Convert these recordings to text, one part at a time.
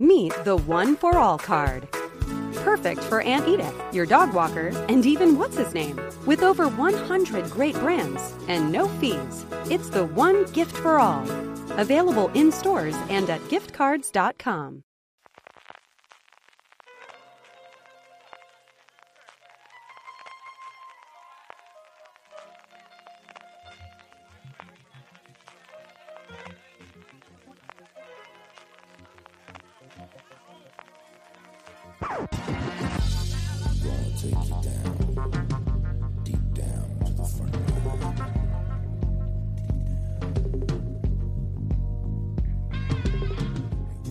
Meet the One for All card. Perfect for Aunt Edith, your dog walker, and even what's his name. With over 100 great brands and no fees, it's the one gift for all. Available in stores and at giftcards.com.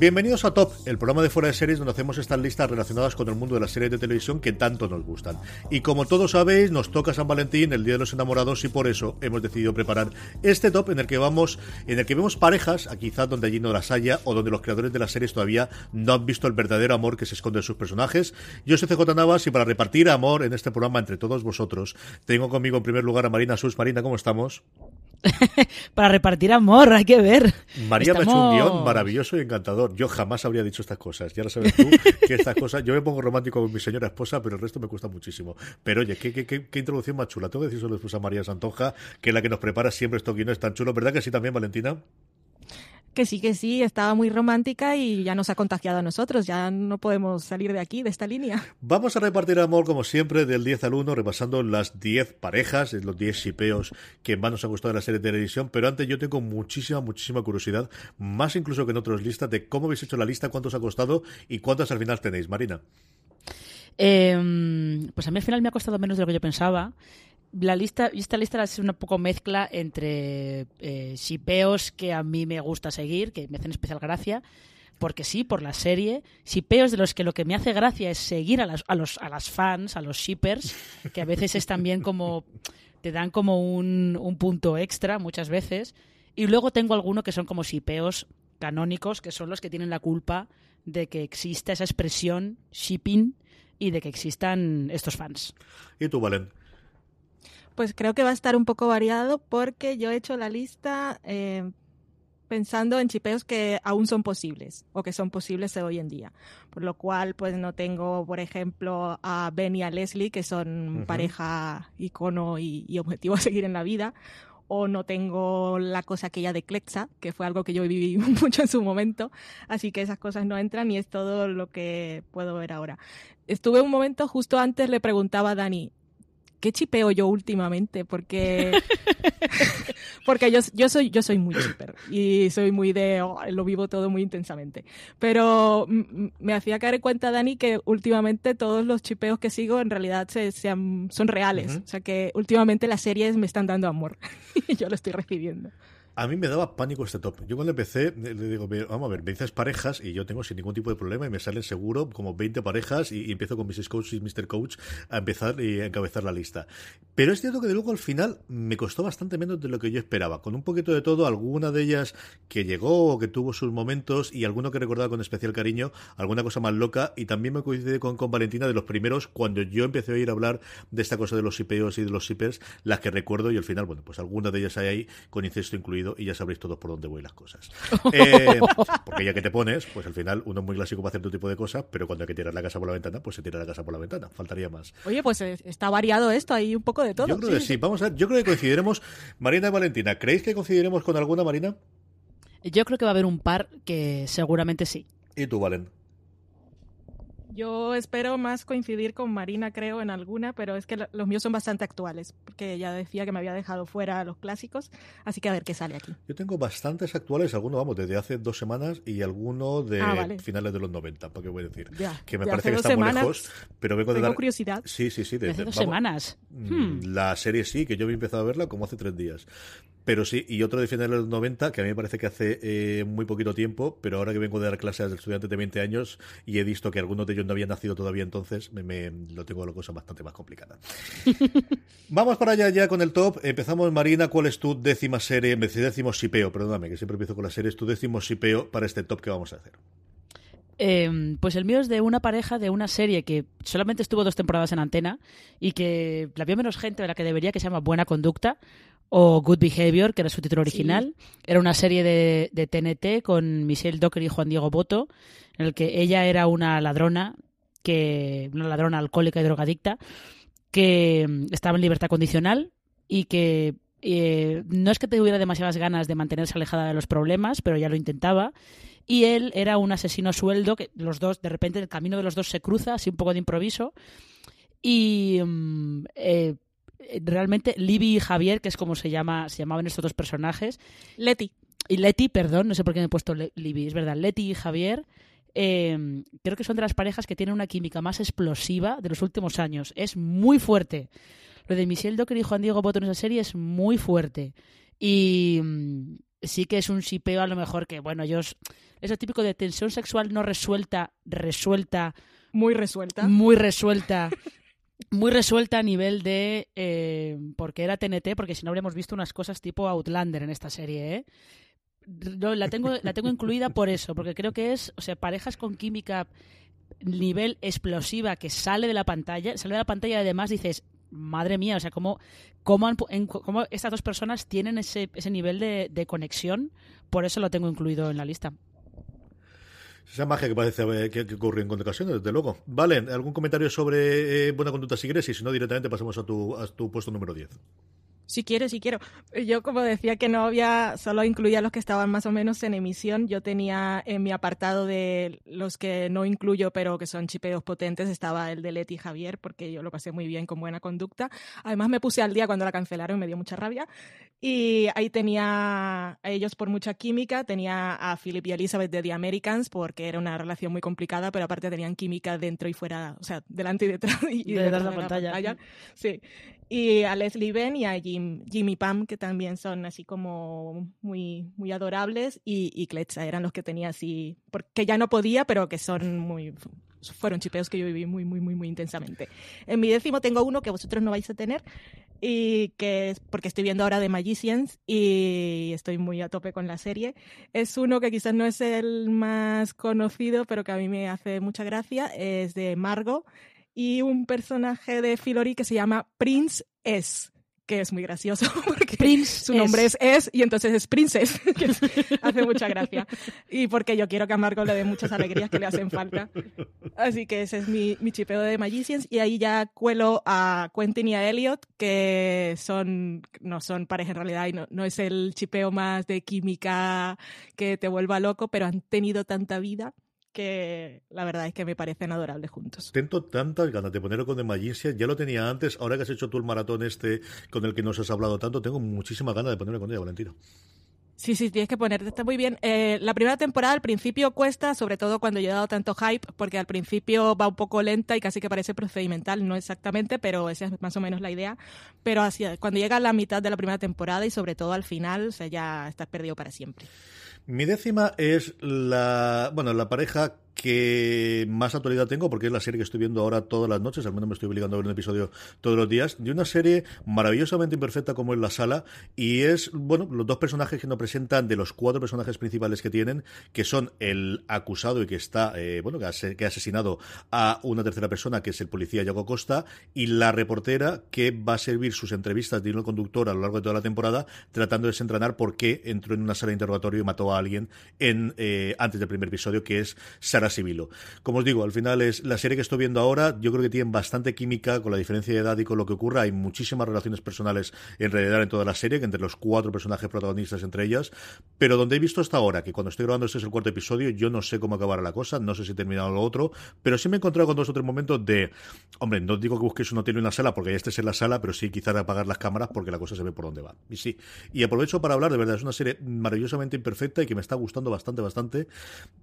Bienvenidos a Top, el programa de fuera de series donde hacemos estas listas relacionadas con el mundo de las series de televisión que tanto nos gustan. Y como todos sabéis, nos toca San Valentín, el Día de los Enamorados, y por eso hemos decidido preparar este top en el que vamos, en el que vemos parejas, quizás donde allí no las haya, o donde los creadores de las series todavía no han visto el verdadero amor que se esconde en sus personajes. Yo soy CJ Navas y para repartir amor en este programa entre todos vosotros, tengo conmigo en primer lugar a Marina Sus. Marina, ¿cómo estamos? para repartir amor, hay que ver. María me ha hecho un guion maravilloso y encantador. Yo jamás habría dicho estas cosas. Ya lo sabes tú, que estas cosas. Yo me pongo romántico con mi señora esposa, pero el resto me cuesta muchísimo. Pero oye, qué, qué, qué, introducción más chula. Tengo que decir solo después a María Santonja, que es la que nos prepara siempre estos guiones tan chulos. ¿Verdad que sí también, Valentina? Que sí, que sí, estaba muy romántica y ya nos ha contagiado a nosotros, ya no podemos salir de aquí, de esta línea. Vamos a repartir amor, como siempre, del 10 al 1, repasando las 10 parejas, los 10 shipeos que más nos han gustado de la serie de televisión, pero antes yo tengo muchísima, muchísima curiosidad, más incluso que en otras listas, de cómo habéis hecho la lista, cuántos ha costado y cuántas al final tenéis, Marina. Eh, pues a mí al final me ha costado menos de lo que yo pensaba la lista, esta lista es una poco mezcla entre eh, shipeos que a mí me gusta seguir, que me hacen especial gracia, porque sí, por la serie, shipeos de los que lo que me hace gracia es seguir a, las, a, los, a las fans, a los shippers, que a veces es también como, te dan como un, un punto extra muchas veces, y luego tengo alguno que son como shipeos canónicos, que son los que tienen la culpa de que exista esa expresión shipping y de que existan estos fans. ¿Y tú, Valen? Pues creo que va a estar un poco variado porque yo he hecho la lista eh, pensando en chipeos que aún son posibles o que son posibles hoy en día. Por lo cual, pues no tengo, por ejemplo, a Ben y a Leslie, que son pareja icono y, y, objetivo a seguir en la vida. O no tengo la cosa aquella de Clexa, que fue algo que yo viví mucho en su momento. Así que esas cosas no entran y es todo lo que puedo ver ahora. Estuve un momento, justo antes le preguntaba a Dani, ¿qué chipeo yo últimamente? Porque, porque yo, yo, soy, yo soy muy chipper y soy muy de, oh, lo vivo todo muy intensamente. Pero me hacía caer en cuenta, Dani, que últimamente todos los chipeos que sigo en realidad se, sean, son reales. O sea que últimamente las series me están dando amor y yo lo estoy recibiendo. A mí me daba pánico este top. Yo cuando empecé, le digo, vamos a ver, me dices parejas y yo tengo sin ningún tipo de problema y me salen seguro como 20 parejas y, empiezo con Mrs. Coach y Mr. Coach a empezar y a encabezar la lista. Pero es cierto que de luego al final me costó bastante menos de lo que yo esperaba. Con un poquito de todo, alguna de ellas que llegó o que tuvo sus momentos y alguno que recordaba con especial cariño, alguna cosa más loca y también me coincide con, Valentina de los primeros cuando yo empecé a ir a hablar de esta cosa de los sipeos y de los shippers, las que recuerdo y al final, bueno, pues alguna de ellas hay ahí con incesto incluido y ya sabréis todos por dónde voy las cosas. Eh, porque ya que te pones, pues al final uno es muy clásico para hacer todo tipo de cosas, pero cuando hay que tirar la casa por la ventana, pues se tira la casa por la ventana. Faltaría más. Oye, pues eh, está variado esto, hay un poco de todo. Yo creo que sí, vamos a yo creo que coincidiremos, Marina y Valentina. ¿Creéis que coincidiremos con alguna, Marina? Yo creo que va a haber un par que seguramente sí. ¿Y tú, Valen? Yo espero más coincidir con Marina, creo, en alguna, pero es que los míos son bastante actuales, porque ya decía que me había dejado fuera los clásicos, así que a ver qué sale aquí. Yo tengo bastantes actuales, algunos, vamos, desde hace dos semanas y algunos de ah, finales de los 90, ¿para qué voy a decir? que me parece que estamos lejos, pero vengo de dar... curiosidad. Sí, sí, sí. De, hace dos semanas. Mm, hmm. La serie sí, que yo he empezado a verla como hace tres días. Pero sí, y otro de finales de los 90, que a mí me parece que hace eh, muy poquito tiempo, pero ahora que vengo de dar clases de estudiantes de 20 años y he visto que algunos de ellos no habían nacido todavía entonces, me, lo tengo la cosa bastante más complicada. Vamos para allá ya con el top. Empezamos, Marina, ¿cuál es tu décima serie? Décimo sipeo, perdóname, que siempre empiezo con las series. Tu décimo sipeo para este top que vamos a hacer. Em, pues el mío es de una pareja de una serie que solamente estuvo dos temporadas en antena y que la vio menos gente de la que debería, que se llama Buena Conducta, o Good Behavior, que era su título original. Era una serie de, de TNT con Michelle Docker y Juan Diego Boto, en el que ella era una ladrona, que una ladrona alcohólica y drogadicta, que mm, estaba en libertad condicional y que eh, no es que tuviera demasiadas ganas de mantenerse alejada de los problemas, pero ya lo intentaba. Y él era un asesino a sueldo, que los dos, de repente, el camino de los dos se cruza, así un poco de improviso. Y mm, eh, realmente Libby y Javier, que es como se llama, se llamaban estos dos personajes. Leti. Y Leti, perdón, no sé por qué me he puesto Le- Libby, es verdad. Leti y Javier. eh, creo que son de las parejas que tienen una química más explosiva de los últimos años. Es muy fuerte. Lo de Michelle Docker y Juan Diego Boto en esa serie es muy fuerte. Y mm, sí que es un shipeo a lo mejor que, bueno, ellos... Es lo típico de tensión sexual no resuelta, resuelta, Muy resuelta. muy resuelta. Muy resuelta a nivel de. eh, porque era TNT, porque si no habríamos visto unas cosas tipo Outlander en esta serie, ¿eh? La, tengo, la tengo incluida por eso, porque creo que es. O sea, parejas con química nivel explosiva que sale de la pantalla, sale de la pantalla y además dices. Madre mía, o sea, cómo, cómo, han en- cómo estas dos personas tienen ese, ese nivel de, de conexión, por eso lo tengo incluido en la lista. Esa magia que parece eh, que, que ocurre en ocasiones, desde luego. Vale, ¿algún comentario sobre eh, buena conducta si quieres? Y si no, directamente pasamos a tu, a tu puesto número 10. Si quiero, si quiero. Yo como decía que no había, solo incluía los que estaban más o menos en emisión. Yo tenía en mi apartado de los que no incluyo, pero que son chipeos potentes, estaba el de Leti y Javier, porque yo lo pasé muy bien con buena conducta. Además me puse al día cuando la cancelaron, me dio mucha rabia. Y ahí tenía a ellos por mucha química, tenía a Philip y Elizabeth de The Americans, porque era una relación muy complicada, pero aparte tenían química dentro y fuera, o sea, delante y detrás y, y Detrás de la de pantalla. Sí. Y a Leslie Ben y a Jim, Jimmy Pam, que también son así como muy, muy adorables, y, y Kletza eran los que tenía así, porque ya no podía, pero que son muy, fueron chipeos que yo viví muy, muy, muy, muy intensamente. En mi décimo tengo uno que vosotros no vais a tener, y que es porque estoy viendo ahora The Magicians y estoy muy a tope con la serie. Es uno que quizás no es el más conocido, pero que a mí me hace mucha gracia, es de Margot y un personaje de Filori que se llama Prince S, que es muy gracioso porque Prince su nombre S. es S y entonces es Princess, que es- hace mucha gracia. Y porque yo quiero que a Margot le dé muchas alegrías que le hacen falta. Así que ese es mi, mi chipeo de Magicians. Y ahí ya cuelo a Quentin y a Elliot, que son, no son pareja en realidad, y no, no es el chipeo más de química que te vuelva loco, pero han tenido tanta vida que la verdad es que me parecen adorables juntos. Tengo tantas ganas de ponerlo con The Magician, ya lo tenía antes, ahora que has hecho tú el maratón este con el que nos has hablado tanto, tengo muchísimas ganas de ponerlo con ella, Valentina. Sí, sí, tienes que ponerte, está muy bien. Eh, la primera temporada al principio cuesta, sobre todo cuando yo he dado tanto hype, porque al principio va un poco lenta y casi que parece procedimental, no exactamente, pero esa es más o menos la idea. Pero hacia, cuando llega a la mitad de la primera temporada y sobre todo al final, o sea, ya estás perdido para siempre. Mi décima es la, bueno, la pareja que más actualidad tengo, porque es la serie que estoy viendo ahora todas las noches, al menos me estoy obligando a ver un episodio todos los días, de una serie maravillosamente imperfecta como es La Sala, y es, bueno, los dos personajes que nos presentan de los cuatro personajes principales que tienen, que son el acusado y que está, eh, bueno, que ha, que ha asesinado a una tercera persona, que es el policía Yago Costa, y la reportera que va a servir sus entrevistas de hilo conductor a lo largo de toda la temporada, tratando de desentranar por qué entró en una sala de interrogatorio y mató a alguien en, eh, antes del primer episodio, que es Sibilo. Como os digo, al final es la serie que estoy viendo ahora, yo creo que tienen bastante química con la diferencia de edad y con lo que ocurra. Hay muchísimas relaciones personales en realidad en toda la serie, que entre los cuatro personajes protagonistas entre ellas, pero donde he visto hasta ahora, que cuando estoy grabando este es el cuarto episodio, yo no sé cómo acabará la cosa, no sé si he terminado lo otro, pero sí me he encontrado con dos o tres momentos de, hombre, no digo que busques un hotel y una sala, porque ya estés en la sala, pero sí quizás apagar las cámaras porque la cosa se ve por dónde va. Y sí, y aprovecho para hablar, de verdad, es una serie maravillosamente imperfecta y que me está gustando bastante, bastante,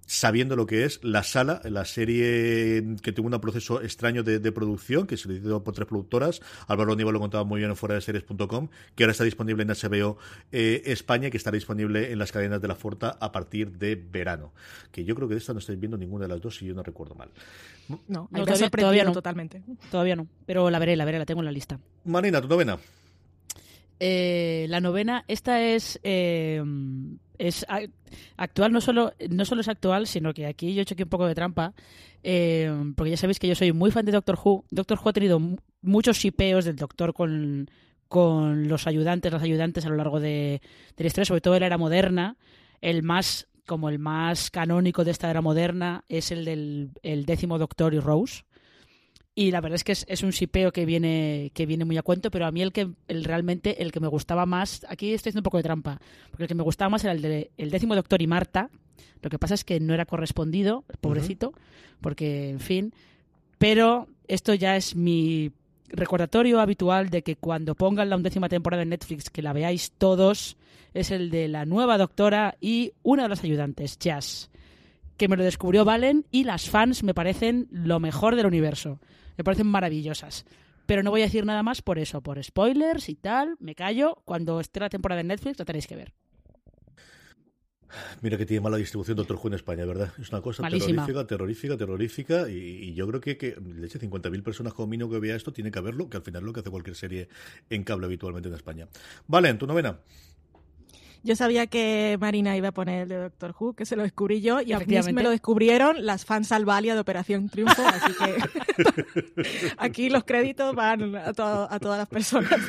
sabiendo lo que es La Sala, la serie que tuvo un proceso extraño de, de producción, que se hizo por tres productoras. Álvaro Nieva lo contaba muy bien en fuera de series.com, que ahora está disponible en HBO eh, España y que estará disponible en las cadenas de la Forta a partir de verano. Que yo creo que de esta no estáis viendo ninguna de las dos, si yo no recuerdo mal. No, No, todavía no. totalmente. Todavía no, pero la veré, la veré, la tengo en la lista. Marina, tu novena. Eh, la novena, esta es, eh, es actual, no solo, no solo es actual, sino que aquí yo aquí un poco de trampa, eh, porque ya sabéis que yo soy muy fan de Doctor Who. Doctor Who ha tenido mu- muchos shipeos del Doctor con, con los ayudantes, las ayudantes a lo largo de, de la historia, sobre todo en la era moderna. El más, como el más canónico de esta era moderna, es el del el décimo Doctor y Rose. Y la verdad es que es, es un shipeo que viene, que viene muy a cuento, pero a mí el que el, realmente el que me gustaba más, aquí estoy haciendo un poco de trampa, porque el que me gustaba más era el de el décimo Doctor y Marta. Lo que pasa es que no era correspondido, pobrecito, porque, en fin. Pero esto ya es mi recordatorio habitual de que cuando pongan la undécima temporada en Netflix, que la veáis todos, es el de la nueva doctora y una de las ayudantes, Jazz, que me lo descubrió Valen y las fans me parecen lo mejor del universo. Me parecen maravillosas. Pero no voy a decir nada más por eso, por spoilers y tal. Me callo. Cuando esté la temporada en Netflix la tenéis que ver. Mira que tiene mala distribución Doctor Who en España, ¿verdad? Es una cosa Malísima. terrorífica, terrorífica, terrorífica. Y, y yo creo que, que de hecho, 50.000 personas como mínimo que vea esto tiene que haberlo, que al final es lo que hace cualquier serie en cable habitualmente en España. Vale, en tu novena. Yo sabía que Marina iba a poner el de Doctor Who, que se lo descubrí yo, y a mí me lo descubrieron las fans Albalia de Operación Triunfo, así que aquí los créditos van a, to- a todas las personas.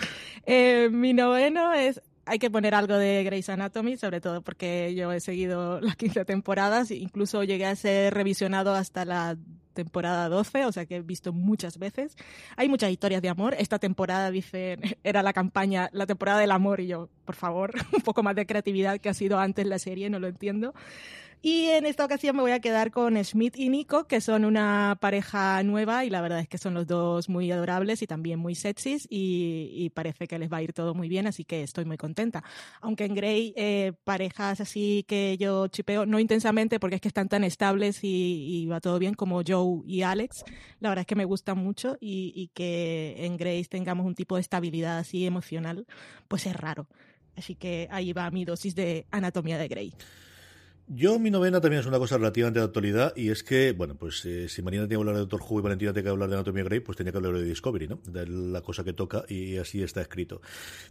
Eh, mi noveno es, hay que poner algo de Grey's Anatomy, sobre todo porque yo he seguido las 15 temporadas, incluso llegué a ser revisionado hasta la temporada 12, o sea que he visto muchas veces. Hay muchas historias de amor. Esta temporada, dicen, era la campaña, la temporada del amor, y yo, por favor, un poco más de creatividad que ha sido antes la serie, no lo entiendo. Y en esta ocasión me voy a quedar con Schmidt y Nico, que son una pareja nueva y la verdad es que son los dos muy adorables y también muy sexys y, y parece que les va a ir todo muy bien, así que estoy muy contenta. Aunque en Grey, eh, parejas así que yo chipeo, no intensamente porque es que están tan estables y, y va todo bien como Joe y Alex, la verdad es que me gustan mucho y, y que en Grace tengamos un tipo de estabilidad así emocional, pues es raro. Así que ahí va mi dosis de anatomía de Grey. Yo, mi novena también es una cosa relativamente de actualidad y es que, bueno, pues eh, si Marina tiene que hablar de Doctor Who y Valentina tiene que hablar de Anatomía Grey, pues tenía que hablar de Discovery, ¿no? De la cosa que toca y así está escrito.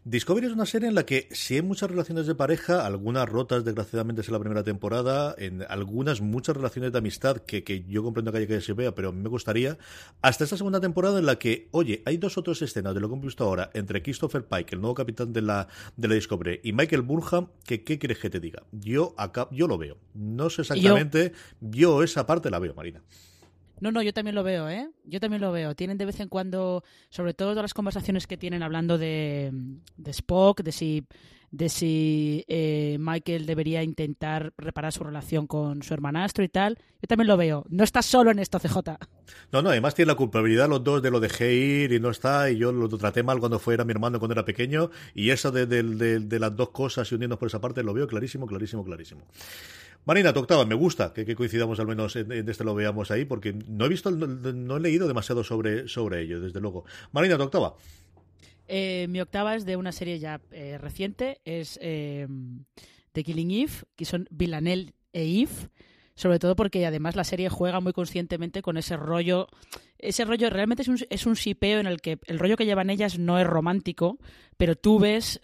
Discovery es una serie en la que sí hay muchas relaciones de pareja, algunas rotas desgraciadamente es en la primera temporada, en algunas muchas relaciones de amistad que, que yo comprendo que haya que se vea, pero a mí me gustaría, hasta esta segunda temporada en la que, oye, hay dos otras escenas de lo que hemos visto ahora entre Christopher Pike, el nuevo capitán de la, de la Discovery, y Michael Burnham, que qué quieres que te diga. Yo acá, yo lo veo. No sé exactamente, yo, esa parte la veo, Marina. No, no, yo también lo veo, ¿eh? Yo también lo veo. Tienen de vez en cuando, sobre todo todas las conversaciones que tienen hablando de, de Spock, de si, de si eh, Michael debería intentar reparar su relación con su hermanastro y tal. Yo también lo veo. No estás solo en esto, CJ. No, no, además tiene la culpabilidad los dos de lo dejé ir y no está, y yo lo traté mal cuando fuera mi hermano cuando era pequeño, y eso de, de- de- las dos cosas y unirnos por esa parte lo veo clarísimo, clarísimo, clarísimo. Marina, tu octava, me gusta que, coincidamos al menos en, este lo veamos ahí, porque no he visto, no, no he leído demasiado sobre, sobre ello, desde luego. Marina, tu octava. Eh, mi octava es de una serie ya eh, reciente, es eh, The Killing Eve, que son Villanelle e Eve, sobre todo porque además la serie juega muy conscientemente con ese rollo, ese rollo realmente es un, es un shipeo en el que el rollo que llevan ellas no es romántico, pero tú ves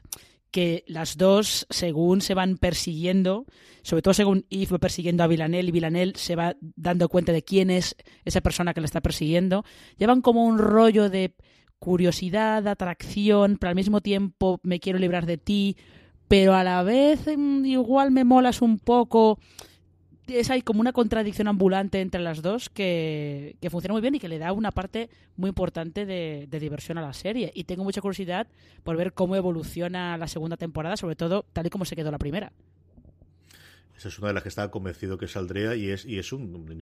que las dos, según se van persiguiendo, sobre todo según Eve va persiguiendo a Villanelle y Villanelle se va dando cuenta de quién es esa persona que la está persiguiendo, llevan como un rollo de curiosidad, atracción, pero al mismo tiempo me quiero librar de ti, pero a la vez mm, igual me molas un poco. Es hay como una contradicción ambulante entre las dos que, que funciona muy bien y que le da una parte muy importante de, de diversión a la serie. Y tengo mucha curiosidad por ver cómo evoluciona la segunda temporada, sobre todo tal y como se quedó la primera. Esa es una de las que estaba convencido que saldría y es, y es un...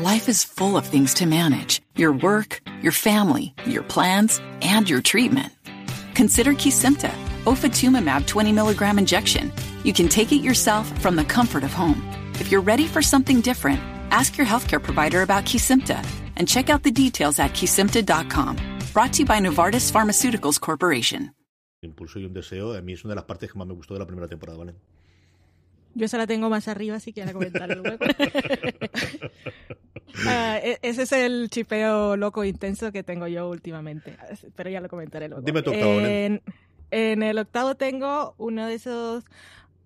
Life is full of things to manage your work, your family, your plans, and your treatment. Consider Kesimpta, ofatumumab 20 milligram injection. You can take it yourself from the comfort of home. If you're ready for something different, ask your healthcare provider about Kesimpta and check out the details at kesimpta.com. Brought to you by Novartis Pharmaceuticals Corporation. impulso y un deseo. A mí es una de las partes que más me gustó de la primera temporada, ¿vale? Yo esa la tengo más arriba, así que la comentaré luego. Ah, e- ese es el chipeo loco intenso que tengo yo últimamente, pero ya lo comentaré luego. Dime tu octavo, en, en el octavo tengo uno de esos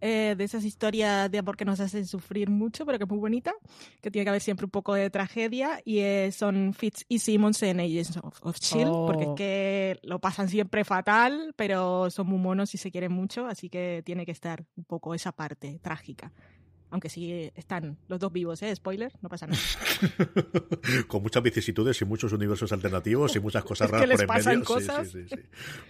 eh, de esas historias de amor que nos hacen sufrir mucho, pero que es muy bonita, que tiene que haber siempre un poco de tragedia, y eh, son Fitz y Simmons en Agents of, of Shield, porque es Oh. que lo pasan siempre fatal, pero son muy monos y se quieren mucho, así que tiene que estar un poco esa parte trágica. Aunque sí están los dos vivos, ¿eh? Spoiler, no pasa nada. Con muchas vicisitudes y muchos universos alternativos y muchas cosas Es raras por en medio. Cosas. Sí, sí, sí.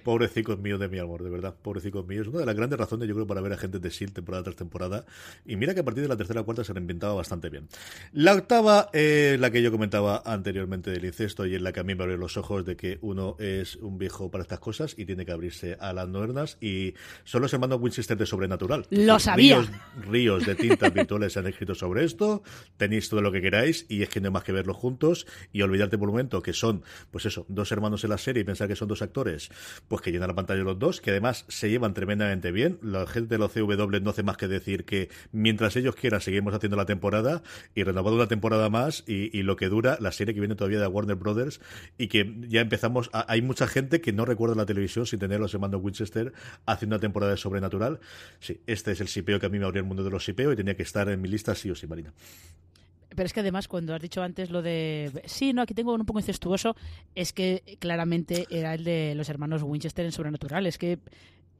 Pobrecicos míos de mi amor, de verdad. Pobrecicos míos. Una de las grandes razones, yo creo, para ver a gente de S.H.I.E.L.D. temporada tras temporada. Y mira que a partir de la tercera o cuarta se reinventaba bastante bien. La octava, eh, la que yo comentaba anteriormente del incesto y en la que a mí me abrió los ojos de que uno es un viejo para estas cosas y tiene que abrirse a las modernas. Y son los hermanos Winchester de Sobrenatural. Lo sabía. Ríos, ríos de tintas virtuales se han escrito sobre esto, tenéis todo lo que queráis y es que no hay más que verlo juntos y olvidarte por un momento que son, pues eso, dos hermanos en la serie y pensar que son dos actores, pues que llenan la pantalla los dos, que además se llevan tremendamente bien. La gente de los CW no hace más que decir que mientras ellos quieran seguimos haciendo la temporada y renovando una temporada más y, lo que dura la serie que viene todavía de Warner Brothers y que ya empezamos, hay mucha gente que no recuerda la televisión sin tener a los hermanos Winchester haciendo una temporada de Sobrenatural. Sí, este es el sipeo que a mí me abrió el mundo de los sipeo y tenía que estar en mi lista sí o sí, Marina. Pero es que además, cuando has dicho antes lo de. Sí, no, aquí tengo un poco incestuoso. Es que claramente era el de los hermanos Winchester en Sobrenatural. Es que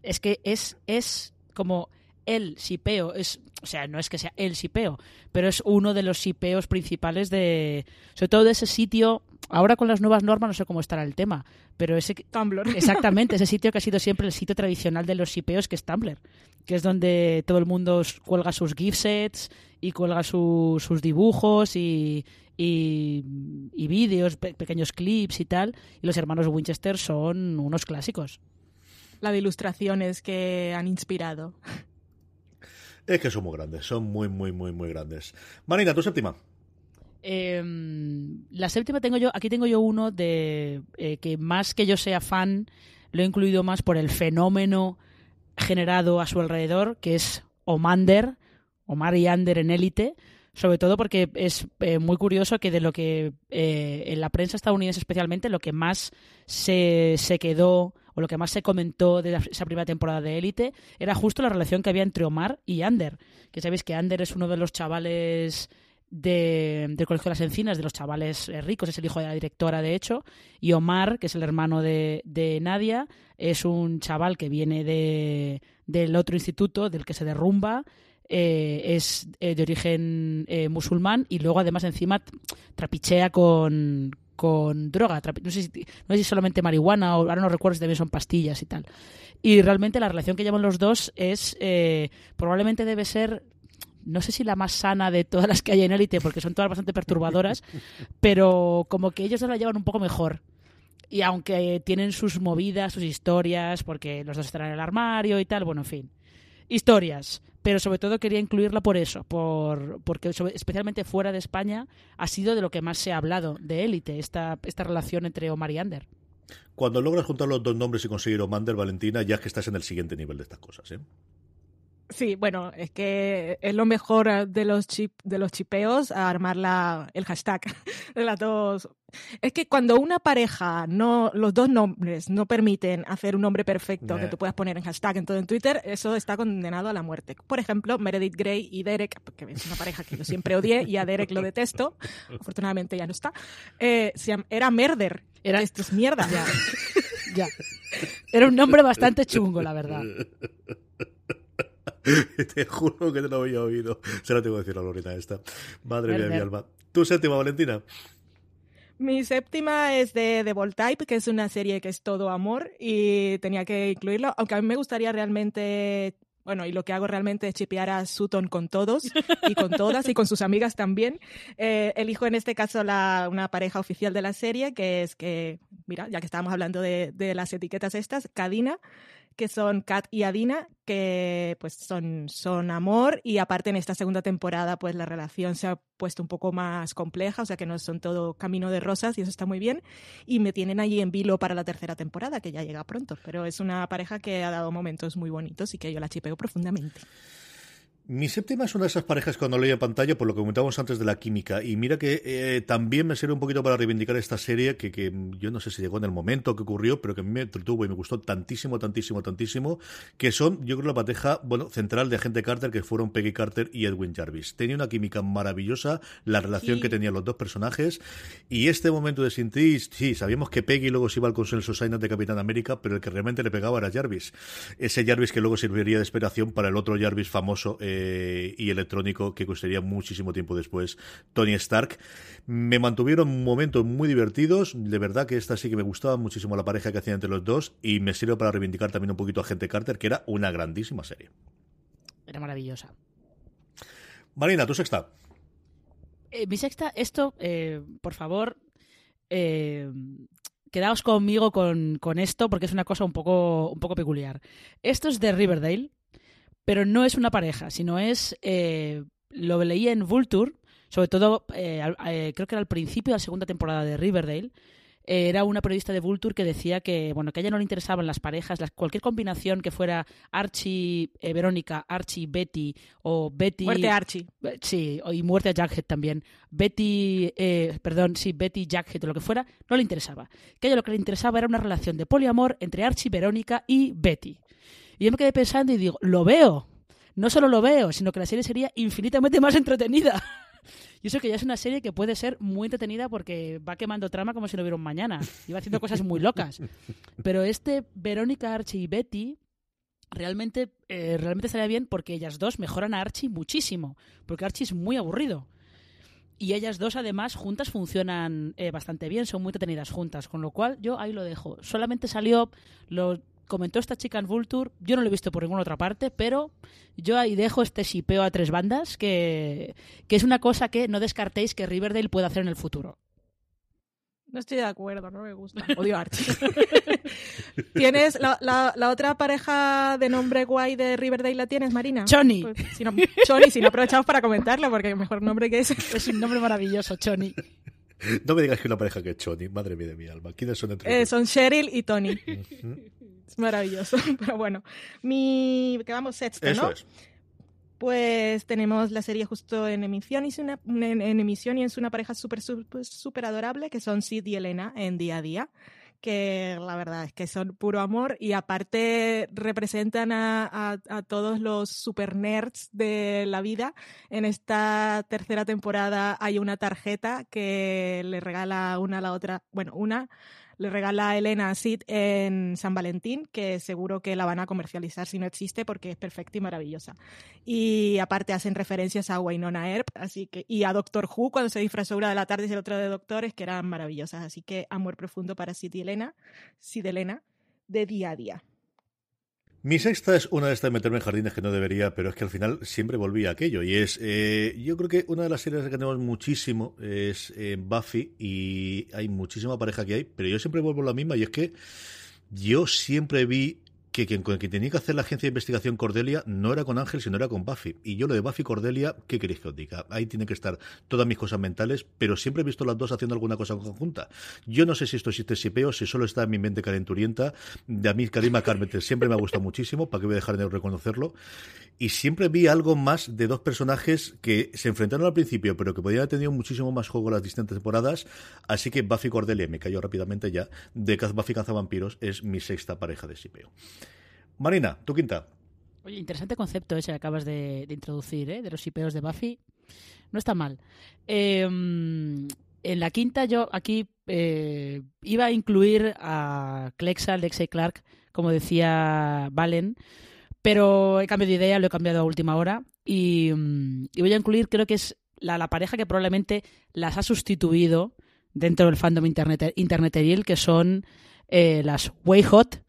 es, que es, es como el sipeo. Es, o sea, no es que sea el sipeo, pero es uno de los sipeos principales de. Sobre todo de ese sitio. Ahora con las nuevas normas no sé cómo estará el tema, pero ese, Tumblr. Exactamente, ese sitio que ha sido siempre el sitio tradicional de los shipeos, que es Tumblr, que es donde todo el mundo cuelga sus gift sets y cuelga su- sus dibujos y, y, y vídeos, pe- pequeños clips y tal. Y los hermanos Winchester son unos clásicos. La de ilustraciones que han inspirado. Es que son muy grandes, son muy, muy, muy, muy grandes. Marina, tu séptima. Eh, la séptima tengo yo, aquí tengo yo uno de eh, que más que yo sea fan, lo he incluido más por el fenómeno generado a su alrededor, que es Omander, Omar y Ander en élite, sobre todo porque es eh, muy curioso que de lo que eh, en la prensa estadounidense especialmente, lo que más se, se quedó o lo que más se comentó de esa primera temporada de élite era justo la relación que había entre Omar y Ander, que sabéis que Ander es uno de los chavales de, del Colegio de las Encinas, de los chavales eh, ricos, es el hijo de la directora, de hecho, y Omar, que es el hermano de, de Nadia, es un chaval que viene de, del otro instituto, del que se derrumba, eh, es eh, de origen musulmán y luego además encima trapichea con, con droga, no sé, si, no sé si solamente marihuana o ahora no recuerdo si también son pastillas y tal. Y realmente la relación que llevan los dos es, probablemente debe ser no sé si la más sana de todas las que hay en élite, porque son todas bastante perturbadoras, pero como que ellos dos la llevan un poco mejor. Y aunque tienen sus movidas, sus historias, porque los dos están en el armario y tal, bueno, en fin. Historias. Pero sobre todo quería incluirla por eso, por, porque especialmente fuera de España ha sido de lo que más se ha hablado de élite, esta, esta relación entre Omar y Ander. Cuando logras juntar los dos nombres y conseguir Omander, Valentina, ya es que estás en el siguiente nivel de estas cosas, ¿eh? Sí, bueno, es que es lo mejor eh, de los chip, de los chipeos a armar la, el hashtag de las dos. Es que cuando una pareja no, los dos nombres no permiten hacer un nombre perfecto que tú puedas poner en hashtag en todo en Twitter, eso está condenado a la muerte. Por ejemplo, Meredith Grey y Derek, que es una pareja que yo siempre odié y a Derek lo detesto, afortunadamente ya no está, eh, era Merder. Era- Esto es mierda. Ya. ya. Era un nombre bastante chungo, la verdad. Te juro que te lo había oído. Se lo tengo que decir a Lorena esta. Madre mía, mi alma. Tu séptima, Valentina. Mi séptima es de The Voltype, que es una serie que es todo amor y tenía que incluirlo, aunque a mí me gustaría realmente, bueno, y lo que hago realmente es chipear a Sutton con todos y con todas y con sus amigas también. Eh, elijo en este caso la, una pareja oficial de la serie, que es que, mira, ya que estábamos hablando de, de las etiquetas estas, Cadina, que son Kat y Adina, que pues son, son amor y aparte en esta segunda temporada pues la relación se ha puesto un poco más compleja, o sea que no son todo camino de rosas y eso está muy bien y me tienen allí en vilo para la tercera temporada que ya llega pronto, pero es una pareja que ha dado momentos muy bonitos y que yo la chipeo profundamente. Mi séptima es una de esas parejas cuando leía pantalla, por lo que comentábamos antes de la química. Y mira que eh, también me sirve un poquito para reivindicar esta serie, que, que, yo no sé si llegó en el momento que ocurrió, pero que a mí me entretuvo y me gustó tantísimo, tantísimo, tantísimo, que son, yo creo, la pareja bueno, central de Agente Carter, que fueron Peggy Carter y Edwin Jarvis. Tenía una química maravillosa, la relación Sí. que tenían los dos personajes. Y este momento de Sinti, sí, sabíamos que Peggy luego se iba al consenso Signet de Capitán América, pero el que realmente le pegaba era Jarvis. Ese Jarvis que luego serviría de inspiración para el otro Jarvis famoso eh, y electrónico que costaría muchísimo tiempo después, Tony Stark. Me mantuvieron momentos muy divertidos. De verdad que esta sí que me gustaba muchísimo la pareja que hacían entre los dos y me sirve para reivindicar también un poquito a Gente Carter, que era una grandísima serie. Era maravillosa. Marina, tu sexta. Eh, mi sexta, esto, eh, por favor, eh, quedaos conmigo con, con esto porque es una cosa un poco, un poco peculiar. Esto es de Riverdale, pero no es una pareja, sino es. eh, lo leí en Vulture, sobre todo, eh, al- eh, creo que era al principio de la segunda temporada de Riverdale. eh, era una periodista de Vulture que decía que bueno que a ella no le interesaban las parejas, las- cualquier combinación que fuera Archie, eh, Verónica, Archie, Betty o Betty Muerte Archie. eh, Sí, y muerte a Jackhead también. Betty, eh, perdón, sí, Betty, Jackhead o lo que fuera, no le interesaba. Que a ella lo que le interesaba era una relación de poliamor entre Archie, Verónica y Betty. Y yo me quedé pensando y digo, lo veo. No solo lo veo, sino que la serie sería infinitamente más entretenida. Y eso que ya es una serie que puede ser muy entretenida porque va quemando trama como si hubiera un mañana. Y va haciendo cosas muy locas. Pero este Verónica, Archie y Betty realmente, eh, realmente estaría bien porque ellas dos mejoran a Archie muchísimo. Porque Archie es muy aburrido. Y ellas dos, además, juntas funcionan eh, bastante bien, son muy entretenidas juntas. Con lo cual, yo ahí lo dejo. Solamente salió, lo comentó esta chica en Vulture, yo no lo he visto por ninguna otra parte, pero yo ahí dejo este shipeo a tres bandas, que, que es una cosa que no descartéis que Riverdale pueda hacer en el futuro. No estoy de acuerdo, no me gusta. Odio a Archie. ¿Tienes la, la, la otra pareja de nombre guay de Riverdale la tienes, Marina? Choni. Pues, si no, Choni, si no aprovechamos para comentarlo, porque mejor nombre que ese. Es un nombre maravilloso, Choni. No me digas que una pareja que es Choni, madre mía de mi alma. ¿Quiénes son entre Eh, ellos? son Cheryl y Tony. Es maravilloso. Pero bueno, mi. que vamos sexta, Eso ¿no? es. Pues tenemos la serie justo en emisión y es una, en, en emisión y es una pareja súper súper súper adorable que son Sid y Elena en día a día que la verdad es que son puro amor y aparte representan a, a- a todos los super nerds de la vida. En esta tercera temporada hay una tarjeta que le regala una a la otra, bueno, una le regala a Elena a Sid en San Valentín, que seguro que la van a comercializar si no existe porque es perfecta y maravillosa. Y aparte hacen referencias a Wynonna Earp, así que y a Doctor Who cuando se disfrazó una de la tarde y el otro de doctores, que eran maravillosas. Así que amor profundo para Sid y Elena, Sid Elena, de día a día. Mi sexta es una de estas de meterme en jardines que no debería, pero es que al final siempre volví a aquello. Y es, eh, yo creo que una de las series que tenemos muchísimo es eh, Buffy y hay muchísima pareja que hay, pero yo siempre vuelvo a la misma y es que yo siempre vi que quien, con quien tenía que hacer la agencia de investigación Cordelia no era con Ángel, sino era con Buffy. Y yo lo de Buffy Cordelia, ¿qué queréis que os diga? Ahí tienen que estar todas mis cosas mentales, pero siempre he visto las dos haciendo alguna cosa conjunta. Yo no sé si esto existe sipeo, si solo está en mi mente calenturienta. De a mí, Karima Carpenter siempre me ha gustado muchísimo, para que voy a dejar de reconocerlo. Y siempre vi algo más de dos personajes que se enfrentaron al principio, pero que podían haber tenido muchísimo más juego en las distintas temporadas. Así que Buffy Cordelia, me cayó rápidamente ya, de Buffy Cazavampiros, es mi sexta pareja de sipeo. Marina, tu quinta. Oye, interesante concepto ese que acabas de, introducir, ¿eh? de los hipeos de Buffy. No está mal. Eh, en la quinta yo aquí eh, iba a incluir a Clexa, Lexi Clark, como decía Valen, pero he cambiado de idea, lo he cambiado a última hora y, mm, voy a incluir, creo que es la, pareja que probablemente las ha sustituido dentro del fandom internet, interneteril, que son eh, las Way Hot,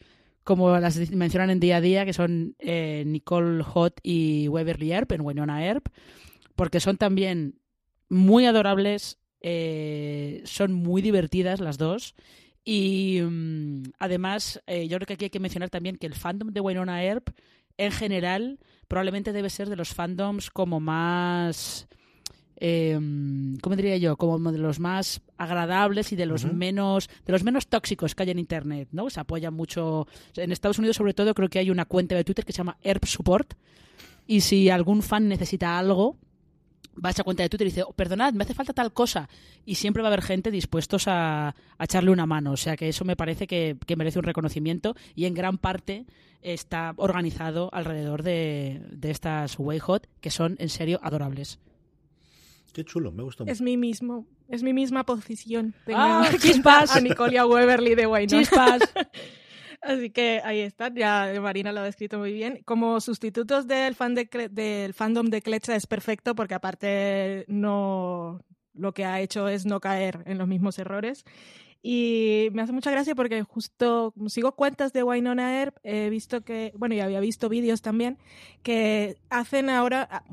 como las mencionan en día a día, que son eh, Nicole Hot y Waverly Earp, en Winona Earp, porque son también muy adorables, eh, son muy divertidas las dos. Y mm, además, eh, yo creo que aquí hay que mencionar también que el fandom de Winona Earp, en general, probablemente debe ser de los fandoms como más. Eh, ¿Cómo diría yo? Como de los más agradables y de los menos de los menos tóxicos que hay en internet, ¿no? Se apoya mucho. En Estados Unidos, sobre todo, creo que hay una cuenta de Twitter que se llama Earp Support, Y si algún fan necesita algo, va a esa cuenta de Twitter y dice, oh, perdonad, me hace falta tal cosa. Y siempre va a haber gente dispuestos a, a echarle una mano. O sea que eso me parece que, que, merece un reconocimiento y en gran parte está organizado alrededor de, de estas Way Hot, que son en serio adorables. Qué chulo, me gusta mucho. Es mi mismo, es mi misma posición. Tengo ah, chispas. A Nicolia Weberly de Wynonna. Chispas. Así que ahí están, ya Marina lo ha descrito muy bien. Como sustitutos del, fan de, del fandom de Kletcha es perfecto porque aparte no lo que ha hecho es no caer en los mismos errores. Y me hace mucha gracia porque justo sigo cuentas de Wynonna Earp, he visto que, bueno, ya había visto vídeos también, que hacen ahora, ah,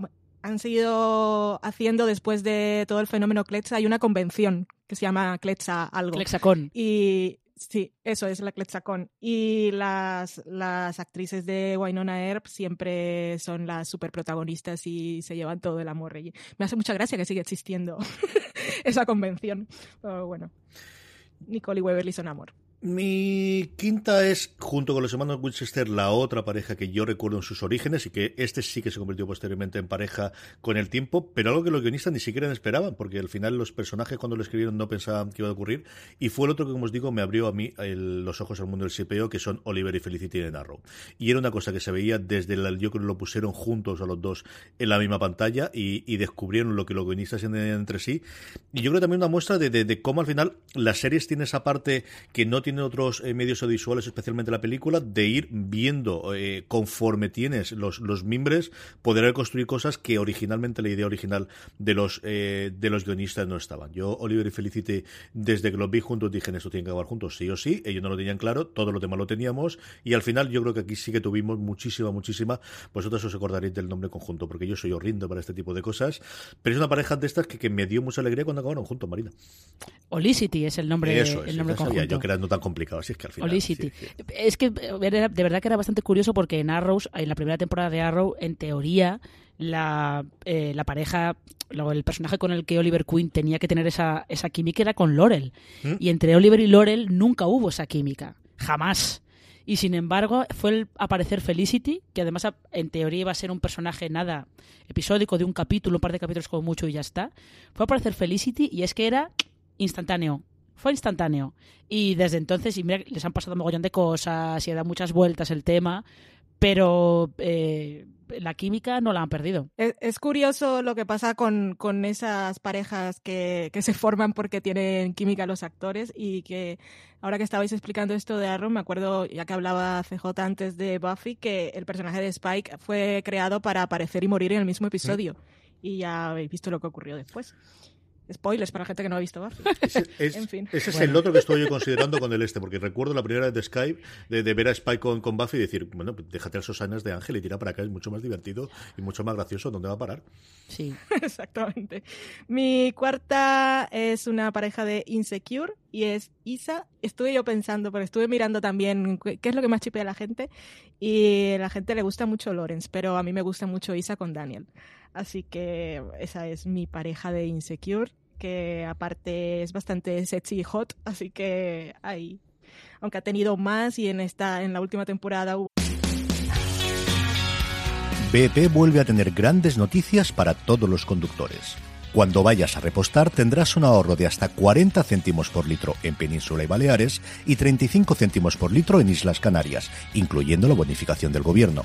han seguido haciendo después de todo el fenómeno Kletcha, hay una convención que se llama Kletcha algo. Kletsacon. Y Sí, eso es la Kletsacon. Y las, las actrices de Wynonna Earp siempre son las super protagonistas y se llevan todo el amor. Y me hace mucha gracia que siga existiendo esa convención. Pero bueno, Nicole y Weberly son amor. Mi quinta es, junto con los hermanos Winchester, la otra pareja que yo recuerdo en sus orígenes y que este sí que se convirtió posteriormente en pareja con el tiempo, pero algo que los guionistas ni siquiera esperaban, porque al final los personajes cuando lo escribieron no pensaban que iba a ocurrir, y fue el otro que, como os digo, me abrió a mí los ojos al mundo del CPO, que son Oliver y Felicity de Narrow. Y era una cosa que se veía desde el, yo creo que lo pusieron juntos a los dos en la misma pantalla y, descubrieron lo que los guionistas entendían entre sí. Y yo creo también una muestra de, de cómo al final las series tienen esa parte que no tiene tienen otros eh, medios audiovisuales, especialmente la película, de ir viendo eh, conforme tienes los, los mimbres, poder construir cosas que originalmente la idea original de los eh, de los guionistas no estaban. Yo, Oliver y Felicity, desde que los vi juntos, dije, esto tienen que acabar juntos, sí o sí. Ellos no lo tenían claro, todo lo demás lo teníamos. Y al final, yo creo que aquí sí que tuvimos muchísima, muchísima. Vosotros os acordaréis del nombre conjunto, porque yo soy horriendo para este tipo de cosas. Pero es una pareja de estas que, que me dio mucha alegría cuando acabaron juntos, Marina. Olicity es el nombre, Eso es, el nombre conjunto. Yo que era no tan complicado, así es que al final. Es que de verdad que era bastante curioso porque en Arrow, en la primera temporada de Arrow, en teoría, la, eh, la pareja, el personaje con el que Oliver Queen tenía que tener esa, esa química era con Laurel. ¿Mm? Y entre Oliver y Laurel nunca hubo esa química. Jamás. Y sin embargo, fue el aparecer Felicity, que además en teoría iba a ser un personaje nada episódico de un capítulo, un par de capítulos como mucho y ya está. Fue a aparecer Felicity y es que era instantáneo fue instantáneo. Y desde entonces, y mira, les han pasado un mogollón de cosas y ha dado muchas vueltas el tema, pero eh, la química no la han perdido. Es, curioso lo que pasa con, con esas parejas que, que, se forman porque tienen química los actores y que ahora que estabais explicando esto de Arrow, me acuerdo, ya que hablaba CJ antes de Buffy, que el personaje de Spike fue creado para aparecer y morir en el mismo episodio. Y ya habéis visto lo que ocurrió después. Spoilers para gente que no ha visto Buffy. Ese, es, en fin. ese es el otro que estoy considerando con el este, porque recuerdo la primera vez de Skype de, ver a Spike con, con, Buffy y decir, bueno, pues déjate a esos años de Ángel y tira para acá, es mucho más divertido y mucho más gracioso. ¿Dónde va a parar? Sí. Exactamente. Mi cuarta es una pareja de Insecure y es Isa. Estuve yo pensando, pero estuve mirando también qué es lo que más chipea a la gente y a la gente le gusta mucho Lawrence, pero a mí me gusta mucho Isa con Daniel. Así que esa es mi pareja de Insecure que aparte es bastante sexy y hot, así que ahí, aunque ha tenido más y en esta en la última temporada BP vuelve a tener grandes noticias para todos los conductores. Cuando vayas a repostar tendrás un ahorro de hasta 40 céntimos por litro en Península y Baleares y 35 céntimos por litro en Islas Canarias, incluyendo la bonificación del gobierno.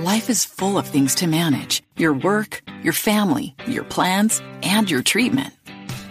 Life is full of things to manage your work, your family, your plans, and your treatment.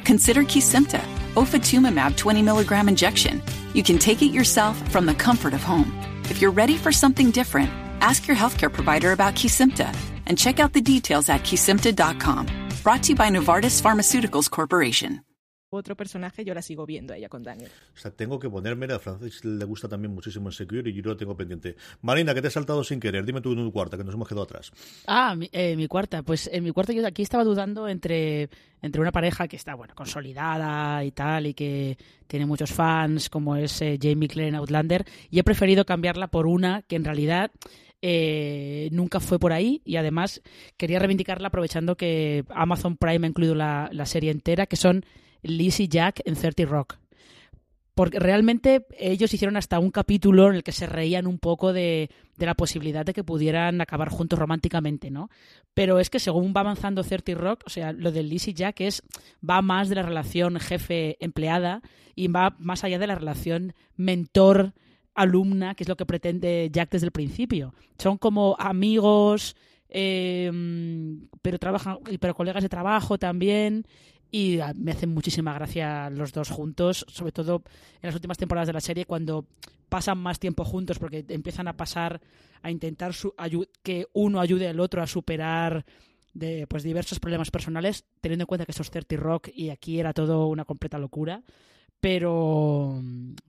Consider Kisimta, ofatumumab 20 milligram injection. You can take it yourself from the comfort of home. If you're ready for something different, ask your healthcare provider about Kisimta and check out the details at kisimta.com. Brought to you by Novartis Pharmaceuticals Corporation. Otro personaje, yo la sigo viendo a ella con Daniel. O sea, tengo que ponerme, a Francis le gusta también muchísimo en Secure y yo lo tengo pendiente. Marina, que te he saltado sin querer, dime tú tu cuarta, que nos hemos quedado atrás. Ah, mi, eh, mi cuarta, pues en mi cuarta yo aquí estaba dudando entre, entre una pareja que está, bueno, consolidada y tal, y que tiene muchos fans, como es eh, Jamie Clare en Outlander, y he preferido cambiarla por una que en realidad... Eh, nunca fue por ahí y además quería reivindicarla aprovechando que Amazon Prime ha incluido la, la serie entera, que son Liz y Jack en 30 Rock. Porque realmente ellos hicieron hasta un capítulo en el que se reían un poco de, de la posibilidad de que pudieran acabar juntos románticamente, ¿no? Pero es que según va avanzando 30 Rock, o sea, lo de Liz y Jack es, va más de la relación jefe-empleada y va más allá de la relación mentor-alumna, que es lo que pretende Jack desde el principio. Son como amigos, eh, pero trabajan, pero colegas de trabajo también y me hacen muchísima gracia los dos juntos, sobre todo en las últimas temporadas de la serie cuando pasan más tiempo juntos porque empiezan a pasar a intentar su, que uno ayude al otro a superar pues diversos problemas personales, teniendo en cuenta que esto es 30 Rock y aquí era todo una completa locura. Pero,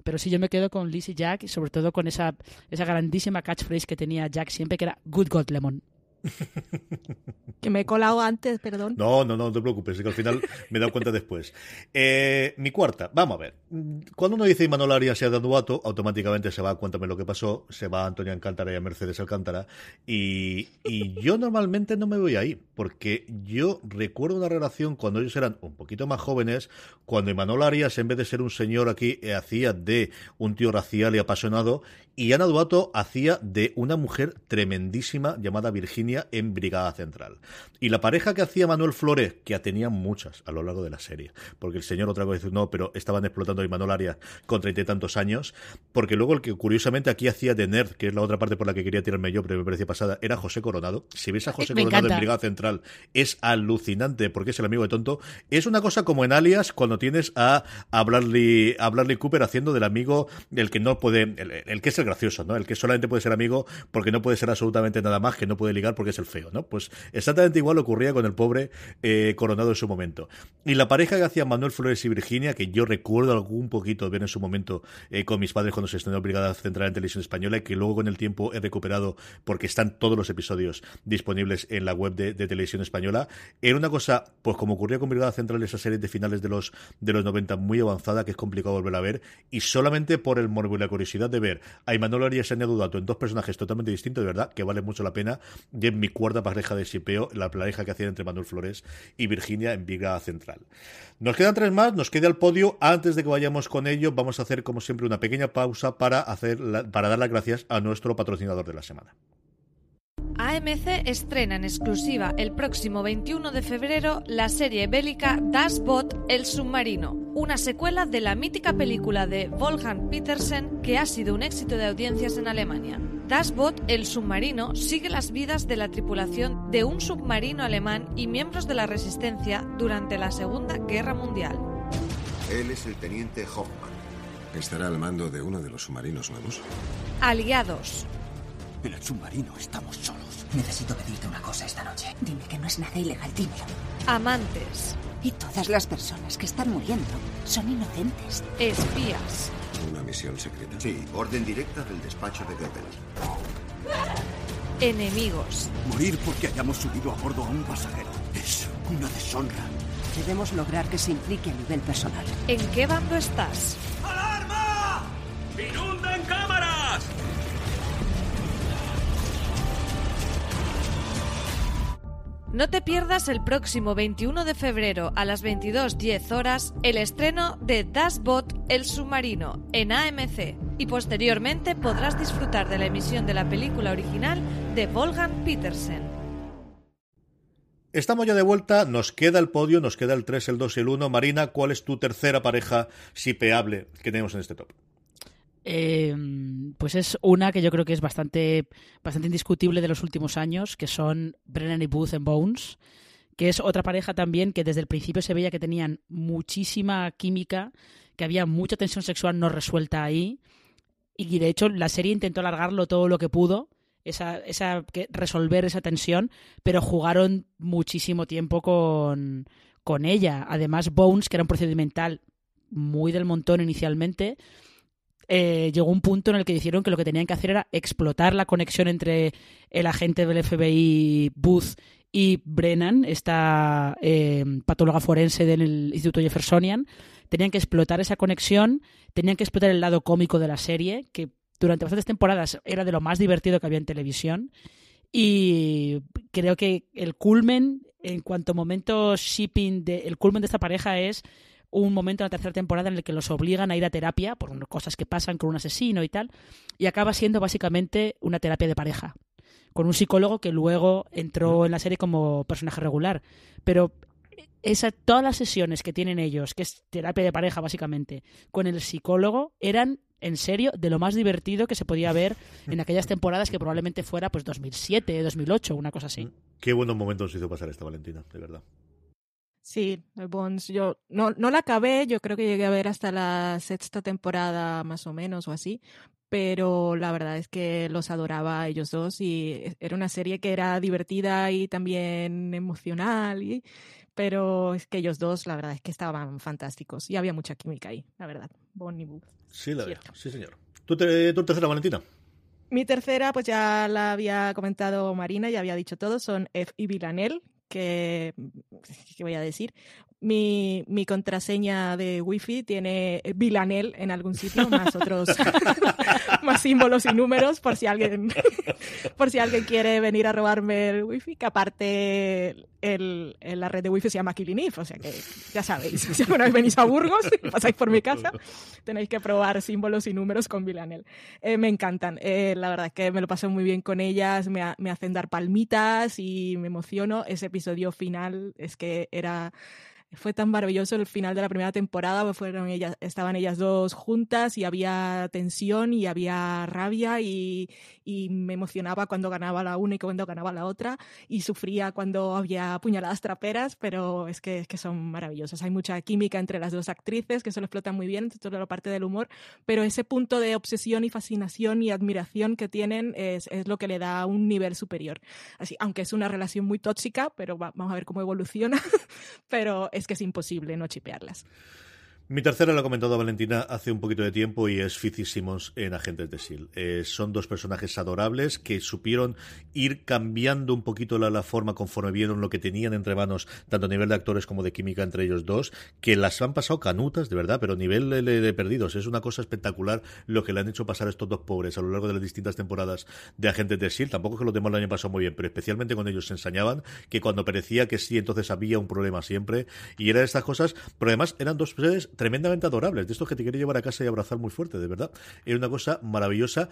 pero sí, yo me quedo con Liz y Jack y sobre todo con esa, esa grandísima catchphrase que tenía Jack siempre, que era Good God Lemon. que me he colado antes, perdón. No, no, no, te preocupes, que al final me he dado cuenta después. Eh, mi cuarta, vamos a ver. Cuando uno dice Imanol Arias y Duato, automáticamente se va a Cuéntame lo que pasó, se va a Antonio Alcántara y a Mercedes Alcántara. Y, y yo normalmente no me voy ahí, porque yo recuerdo una relación cuando ellos eran un poquito más jóvenes, cuando Imanol Arias, en vez de ser un señor aquí, eh, hacía de un tío racial y apasionado, y Ana Duato hacía de una mujer tremendísima llamada Virginia en Brigada Central. Y la pareja que hacía Manuel Flores, que tenía muchas a lo largo de la serie, porque el señor otra vez no, pero estaban explotando a Imanol Arias con treinta y tantos años, porque luego el que curiosamente aquí hacía de nerd, que es la otra parte por la que quería tirarme yo, pero me parecía pasada, era José Coronado. Si ves a José Coronado en Brigada Central, es alucinante porque es el amigo de tonto. Es una cosa como en Alias cuando tienes a, a, Bradley, Cooper haciendo del amigo el que no puede, el que es el gracioso, ¿no? El que solamente puede ser amigo porque no puede ser absolutamente nada más, que no puede ligar porque es el feo, ¿no? Pues exactamente igual ocurría con el pobre eh, Coronado en su momento. Y la pareja que hacían Manuel Flores y Virginia, que yo recuerdo algún poquito de ver en su momento eh, con mis padres cuando se estrenó Brigada Central en Televisión Española y que luego con el tiempo he recuperado porque están todos los episodios disponibles en la web de, Televisión Española, era una cosa, pues como ocurría con Brigada Central, esa serie de finales de los, de los 90 muy avanzada, que es complicado volver a ver, y solamente por el morbo y la curiosidad de ver a Imanol Arias y a Dudato en dos personajes totalmente distintos, de verdad, que vale mucho la pena, en mi cuarta pareja de shipeo, la pareja que hacían entre Manuel Flores y Virginia en Viga Central. Nos quedan tres más, nos queda el podio. Antes de que vayamos con ello, vamos a hacer como siempre una pequeña pausa para, hacer para dar las gracias a nuestro patrocinador de la semana. AMC estrena en exclusiva el próximo 21 de febrero la serie bélica Das Boot El Submarino, una secuela de la mítica película de Wolfgang Petersen que ha sido un éxito de audiencias en Alemania. Das Boot El Submarino sigue las vidas de la tripulación de un submarino alemán y miembros de la resistencia durante la Segunda Guerra Mundial. Él es el teniente Hoffman. ¿Estará al mando de uno de los submarinos nuevos? Aliados. En el submarino estamos solos. Necesito pedirte una cosa esta noche. Dime que no es nada ilegal, dímelo. Amantes. Y todas las personas que están muriendo son inocentes. Espías. ¿Una misión secreta? Sí, orden directa del despacho de Goebbels. Enemigos. Morir porque hayamos subido a bordo a un pasajero es una deshonra. Debemos lograr que se implique a nivel personal. ¿En qué bando estás? ¡Alarma! No te pierdas el próximo 21 de febrero a las 22.10 horas el estreno de Das Boot El Submarino en AMC y posteriormente podrás disfrutar de la emisión de la película original de Wolfgang Petersen. Estamos ya de vuelta, nos queda el podio, nos queda el 3, el 2 y el 1. Marina, ¿cuál es tu tercera pareja sipeable que tenemos en este top? Eh, pues es una que yo creo que es bastante, bastante indiscutible de los últimos años, que son Brennan y Booth en Bones, que es otra pareja también que desde el principio se veía que tenían muchísima química, que había mucha tensión sexual no resuelta ahí, y de hecho la serie intentó alargarlo todo lo que pudo, esa, esa, resolver esa tensión, pero jugaron muchísimo tiempo con, con ella. Además, Bones, que era un procedimental muy del montón inicialmente, eh, llegó un punto en el que dijeron que lo que tenían que hacer era explotar la conexión entre el agente del FBI Booth y Brennan, esta eh, patóloga forense del Instituto Jeffersonian. Tenían que explotar esa conexión, tenían que explotar el lado cómico de la serie, que durante bastantes temporadas era de lo más divertido que había en televisión. Y creo que el culmen, en cuanto a momentos shipping, de, el culmen de esta pareja es un momento en la tercera temporada en el que los obligan a ir a terapia por cosas que pasan con un asesino y tal, y acaba siendo básicamente una terapia de pareja, con un psicólogo que luego entró en la serie como personaje regular. Pero esa, todas las sesiones que tienen ellos, que es terapia de pareja básicamente, con el psicólogo, eran en serio de lo más divertido que se podía ver en aquellas temporadas que probablemente fuera pues 2007, 2008, una cosa así. Qué buenos momentos hizo pasar esta Valentina, de verdad. Sí, Bones, yo no, no la acabé, yo creo que llegué a ver hasta la sexta temporada más o menos o así, pero la verdad es que los adoraba a ellos dos y era una serie que era divertida y también emocional, y, pero es que ellos dos la verdad es que estaban fantásticos y había mucha química ahí, la verdad, Bon y Booth. Sí, la verdad, sí señor. ¿Tu, ¿Tu tercera, Valentina? Mi tercera, pues ya la había comentado Marina, ya había dicho todo, son F y Villanel, que, ¿qué voy a decir? Mi, mi contraseña de wifi tiene Vilanel en algún sitio, más otros, más símbolos y números, por si alguien, por si alguien quiere venir a robarme el wifi, que aparte el, la red de wifi se llama Kilinif, o sea que ya sabéis, si alguna vez venís a Burgos y pasáis por mi casa, tenéis que probar símbolos y números con Vilanel. Eh, me encantan, eh, la verdad es que me lo paso muy bien con ellas, me, me hacen dar palmitas y me emociono. Ese episodio final es que era fue tan maravilloso el final de la primera temporada, pues fueron ellas, estaban ellas dos juntas y había tensión y había rabia y, y, me emocionaba cuando ganaba la una y cuando ganaba la otra y sufría cuando había puñaladas traperas, pero es que, es que son maravillosas. Hay mucha química entre las dos actrices que se lo explotan muy bien, toda la parte del humor, pero ese punto de obsesión y fascinación y admiración que tienen es, es lo que le da un nivel superior. Así, aunque es una relación muy tóxica, pero vamos a ver cómo evoluciona, pero es que es imposible no chipearlas. Mi tercera la ha comentado Valentina hace un poquito de tiempo y es Fitzy Simmons en Agentes de S.H.I.E.L.D. Eh, son dos personajes adorables que supieron ir cambiando un poquito la, forma conforme vieron lo que tenían entre manos, tanto a nivel de actores como de química entre ellos dos, que las han pasado canutas, de verdad, pero a nivel de, perdidos. Es una cosa espectacular lo que le han hecho pasar estos dos pobres a lo largo de las distintas temporadas de Agentes de S.H.I.E.L.D. Tampoco es que los demás lo hayan pasado muy bien, pero especialmente con ellos se ensañaban que cuando parecía que sí, entonces había un problema siempre. Y era estas cosas, pero además eran dos tremendamente adorables, de estos que te quiere llevar a casa y abrazar muy fuerte, de verdad. Era una cosa maravillosa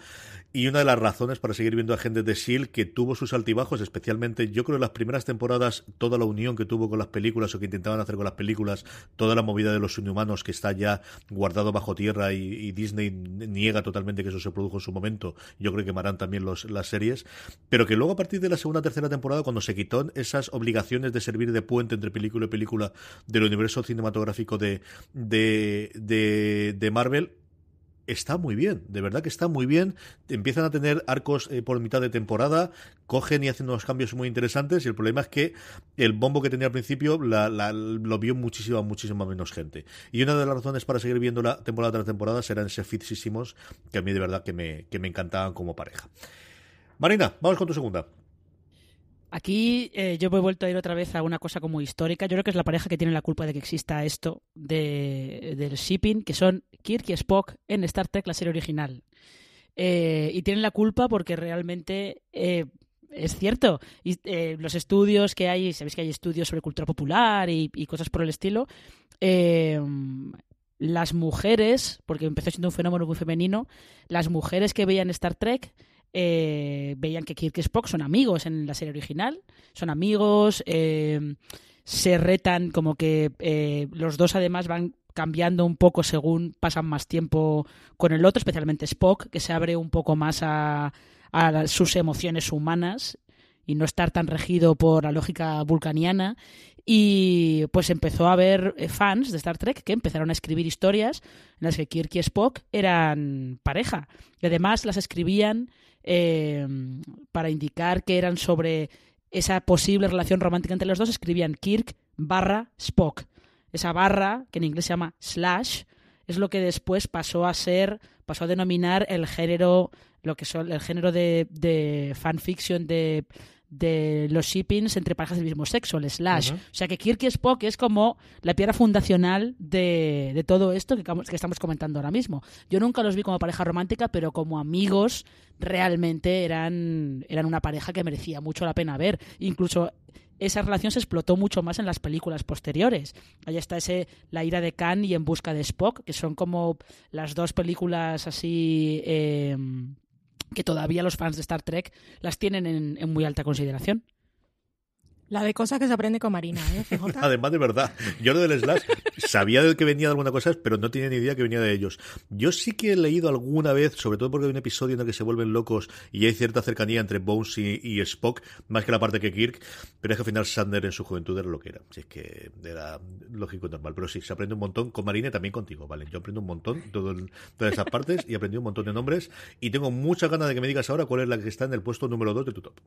y una de las razones para seguir viendo a gente de S.H.I.E.L.D. que tuvo sus altibajos, especialmente yo creo en las primeras temporadas, toda la unión que tuvo con las películas o que intentaban hacer con las películas, toda la movida de los inhumanos que está ya guardado bajo tierra y, Disney niega totalmente que eso se produjo en su momento. Yo creo que quemarán también los, las series, pero que luego a partir de la segunda tercera temporada, cuando se quitó esas obligaciones de servir de puente entre película y película del universo cinematográfico de de, de, Marvel está muy bien, de verdad que está muy bien. Empiezan a tener arcos eh, por mitad de temporada, cogen y hacen unos cambios muy interesantes. Y el problema es que el bombo que tenía al principio lo vio muchísima, muchísima menos gente. Y una de las razones para seguir viendo la temporada tras temporada serán ese fitísimos que a mí de verdad que me, que me encantaban como pareja. Marina, vamos con tu segunda. Aquí eh, yo me he vuelto a ir otra vez a una cosa como histórica. Yo creo que es la pareja que tiene la culpa de que exista esto de, del shipping, que son Kirk y Spock en Star Trek, la serie original. Eh, y tienen la culpa porque realmente eh, es cierto. Y, los estudios que hay, sabéis que hay estudios sobre cultura popular y, y cosas por el estilo. Las mujeres, porque empezó siendo un fenómeno muy femenino, las mujeres que veían Star Trek eh, veían que Kirk y Spock son amigos en la serie original, son amigos, eh, se retan como que eh, los dos además van cambiando un poco según pasan más tiempo con el otro, especialmente Spock, que se abre un poco más a, a sus emociones humanas y no estar tan regido por la lógica vulcaniana. Y pues empezó a haber fans de Star Trek que empezaron a escribir historias en las que Kirk y Spock eran pareja. Y además las escribían eh, para indicar que eran sobre esa posible relación romántica entre los dos, escribían Kirk barra Spock. Esa barra, que en inglés se llama slash, es lo que después pasó a ser, pasó a denominar el género, lo que son el género de, de fanfiction de de los shippings entre parejas del mismo sexo, el slash. O sea que Kirk y Spock es como la piedra fundacional de, de todo esto que, que, estamos comentando ahora mismo. Yo nunca los vi como pareja romántica, pero como amigos realmente eran, eran una pareja que merecía mucho la pena ver. Incluso esa relación se explotó mucho más en las películas posteriores. Ahí está ese La ira de Khan y En busca de Spock, que son como las dos películas así... Eh, que todavía los fans de Star Trek las tienen en, en muy alta consideración. La de cosas que se aprende con Marina, ¿eh? Además, de verdad, yo lo del Slash sabía de que venía de alguna cosa, pero no tenía ni idea que venía de ellos. Yo sí que he leído alguna vez, sobre todo porque hay un episodio en el que se vuelven locos y hay cierta cercanía entre Bones y, Spock, más que la parte que Kirk, pero es que al final Sander en su juventud era lo que era. Si es que era lógico y normal. Pero sí, se aprende un montón con Marina y también contigo, ¿vale? Yo aprendo un montón todo todas esas partes y aprendí un montón de nombres y tengo mucha ganas de que me digas ahora cuál es la que está en el puesto número 2 de tu top.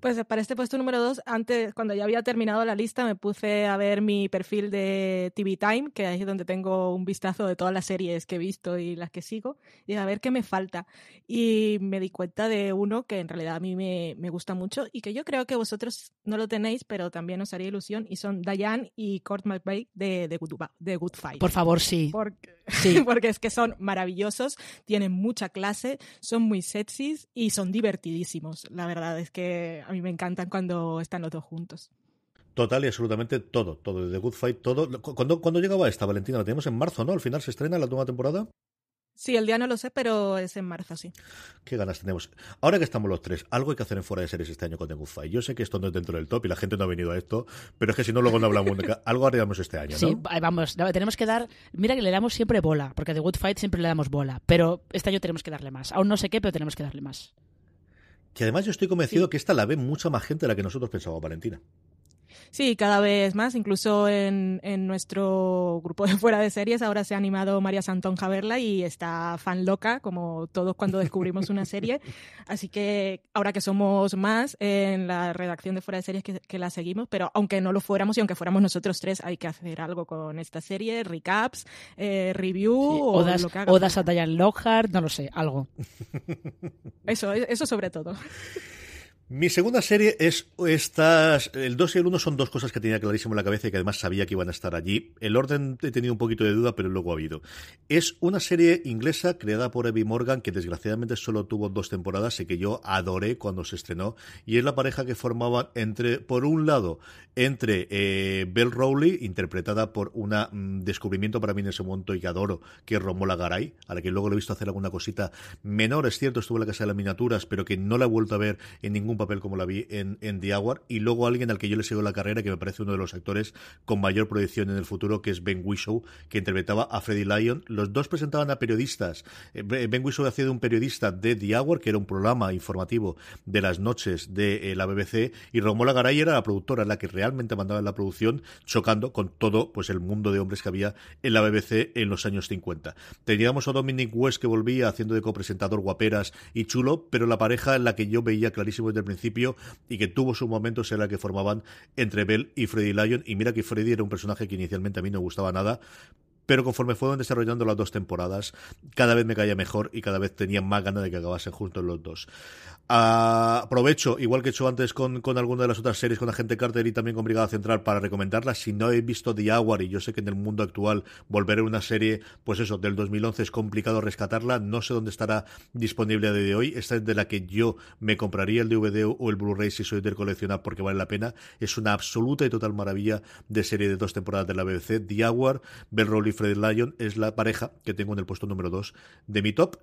Pues para este puesto número dos, antes, cuando ya había terminado la lista, me puse a ver mi perfil de TV Time, que ahí es donde tengo un vistazo de todas las series que he visto y las que sigo, y a ver qué me falta. Y me di cuenta de uno que en realidad a mí me, me gusta mucho y que yo creo que vosotros no lo tenéis, pero también os haría ilusión, y son Diane y Court McVeigh de, de, Good, de Good Fight. Por favor, sí. Porque, sí. porque es que son maravillosos, tienen mucha clase, son muy sexys y son divertidísimos. La verdad es que a mí me encantan cuando están los dos juntos. Total y absolutamente todo, todo, de The Good Fight, todo. ¿Cuándo, ¿Cuándo llegaba esta, Valentina? La tenemos en marzo, ¿no? Al final se estrena la nueva temporada. Sí, el día no lo sé, pero es en marzo, sí. Qué ganas tenemos. Ahora que estamos los tres, algo hay que hacer en fuera de series este año con The Good Fight. Yo sé que esto no es dentro del top y la gente no ha venido a esto, pero es que si no, luego no hablamos de algo haríamos este año, ¿no? Sí, vamos, tenemos que dar. Mira que le damos siempre bola, porque a The Good Fight siempre le damos bola, pero este año tenemos que darle más. Aún no sé qué, pero tenemos que darle más. Que además yo estoy convencido que esta la ve mucha más gente de la que nosotros pensábamos, Valentina. Sí, cada vez más. Incluso en, en, nuestro grupo de fuera de series ahora se ha animado María Santón a verla y está fan loca, como todos cuando descubrimos una serie. Así que ahora que somos más en la redacción de fuera de series que, que, la seguimos, pero aunque no lo fuéramos y aunque fuéramos nosotros tres, hay que hacer algo con esta serie, recaps, eh, review o odas, lo que haga Odas a Diane Lockhart, no lo sé, algo. Eso, eso sobre todo. Mi segunda serie es estas. El 2 y el 1 son dos cosas que tenía clarísimo en la cabeza y que además sabía que iban a estar allí. El orden he tenido un poquito de duda, pero luego ha habido. Es una serie inglesa creada por Evie Morgan que desgraciadamente solo tuvo dos temporadas y que yo adoré cuando se estrenó. Y es la pareja que formaban entre, por un lado, entre eh, Belle Rowley, interpretada por un mm, descubrimiento para mí en ese momento y que adoro, que es Romola Garay, a la que luego lo he visto hacer alguna cosita menor, es cierto, estuvo en la Casa de las Miniaturas, pero que no la he vuelto a ver en ningún papel como la vi en, en The Hour, y luego alguien al que yo le sigo la carrera, que me parece uno de los actores con mayor proyección en el futuro, que es Ben Whishaw, que interpretaba a Freddie Lyon. Los dos presentaban a periodistas. Eh, ben Whishaw hacía de un periodista de The Hour, que era un programa informativo de las noches de eh, la BBC, y Romola Garay era la productora, la que realmente mandaba en la producción, chocando con todo pues el mundo de hombres que había en la BBC en los años 50. Teníamos a Dominic West que volvía haciendo de copresentador guaperas y chulo, pero la pareja en la que yo veía clarísimo desde el principio y que tuvo sus momentos era la que formaban entre Bell y Freddy Lyon. Y mira que Freddy era un personaje que inicialmente a mí no gustaba nada, pero conforme fueron desarrollando las dos temporadas, cada vez me caía mejor y cada vez tenía más ganas de que acabasen juntos los dos. Uh, aprovecho, igual que he hecho antes con, con alguna de las otras series, con Agente Carter y también con Brigada Central, para recomendarlas. Si no he visto The Hour, y yo sé que en el mundo actual volver a una serie, pues eso, del 2011 es complicado rescatarla, no sé dónde estará disponible a día de hoy. Esta es de la que yo me compraría el DVD o el Blu-ray si soy del coleccionar porque vale la pena. Es una absoluta y total maravilla de serie de dos temporadas de la BBC. The Hour, Bell Fred Lyon es la pareja que tengo en el puesto número 2 de mi top.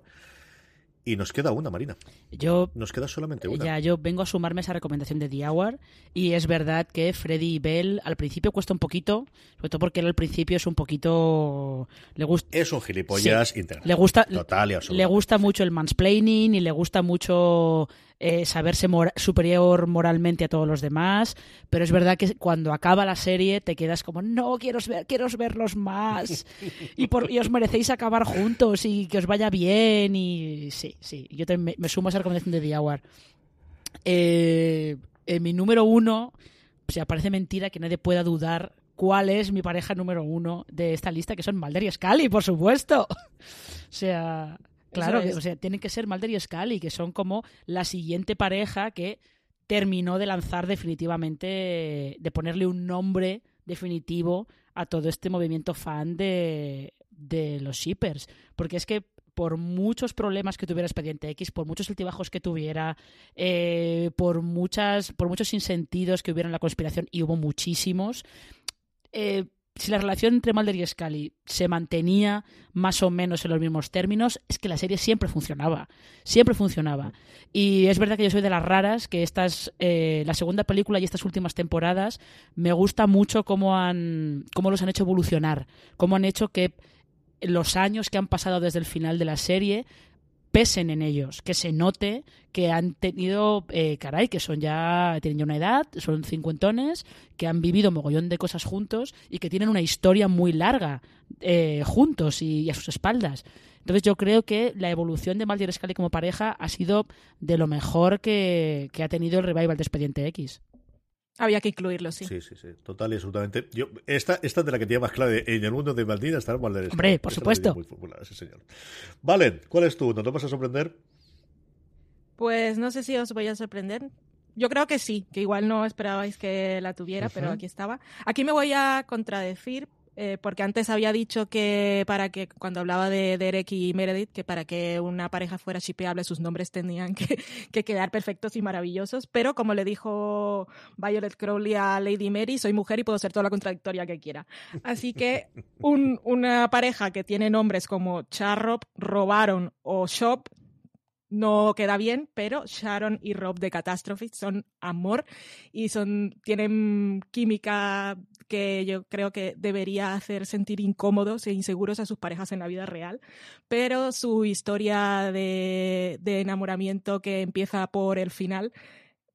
Y nos queda una, Marina. Yo, nos queda solamente una. Ya, yo vengo a sumarme a esa recomendación de The Hour. Y es verdad que Freddy y Bell al principio cuesta un poquito, sobre todo porque él al principio es un poquito. Le gusta, es un gilipollas sí, Le gusta, Total y le gusta mucho el mansplaining y le gusta mucho eh, saberse mor superior moralmente a todos los demás, pero es verdad que cuando acaba la serie te quedas como, no, quiero, ver, quiero verlos más y, por, y os merecéis acabar juntos y que os vaya bien y sí, sí, yo me, me, sumo a esa recomendación de The. Eh, en mi número uno o sea, parece mentira que nadie pueda dudar cuál es mi pareja número uno de esta lista, que son Mulder y Scully, por supuesto. o sea, claro, o sea, tienen que ser Mulder y Scully, que son como la siguiente pareja que terminó de lanzar definitivamente, de ponerle un nombre definitivo a todo este movimiento fan de, de los shippers. Porque es que por muchos problemas que tuviera Expediente X, por muchos altibajos que tuviera, eh, por, muchas, por muchos insentidos que hubiera en la conspiración, y hubo muchísimos, eh, si la relación entre Mulder y Scully se mantenía más o menos en los mismos términos, es que la serie siempre funcionaba. Siempre funcionaba. Y es verdad que yo soy de las raras, que estas, eh, la segunda película y estas últimas temporadas me gusta mucho cómo, han, cómo los han hecho evolucionar, cómo han hecho que los años que han pasado desde el final de la serie pesen en ellos, que se note que han tenido, eh, caray, que son ya, tienen ya una edad, son cincuentones, que han vivido mogollón de cosas juntos y que tienen una historia muy larga eh, juntos y, a sus espaldas. Entonces yo creo que la evolución de Mulder y Scully como pareja ha sido de lo mejor que, que ha tenido el revival de Expediente X. Había que incluirlo, sí. Sí, sí, sí. Total y absolutamente. Yo, esta, esta de la que tenía más clara en el mundo de Maldina está Valen. Hombre, por supuesto. Muy popular, sí, señor. Valen, ¿cuál es tú? ¿No te vas a sorprender? Pues no sé si os voy a sorprender. Yo creo que sí, que igual no esperabais que la tuviera, pero aquí estaba. Aquí me voy a contradecir eh, porque antes había dicho que para que, cuando hablaba de Derek y Meredith, que para que una pareja fuera shipeable sus nombres tenían que, quedar perfectos y maravillosos, pero como le dijo Violet Crowley a Lady Mary, soy mujer y puedo ser toda la contradictoria que quiera. Así que una pareja que tiene nombres como Charrop, Robaron o Shop no queda bien, pero Sharon y Rob de Catastrophe son amor y son tienen química que yo creo que debería hacer sentir incómodos e inseguros a sus parejas en la vida real, pero su historia de, enamoramiento que empieza por el final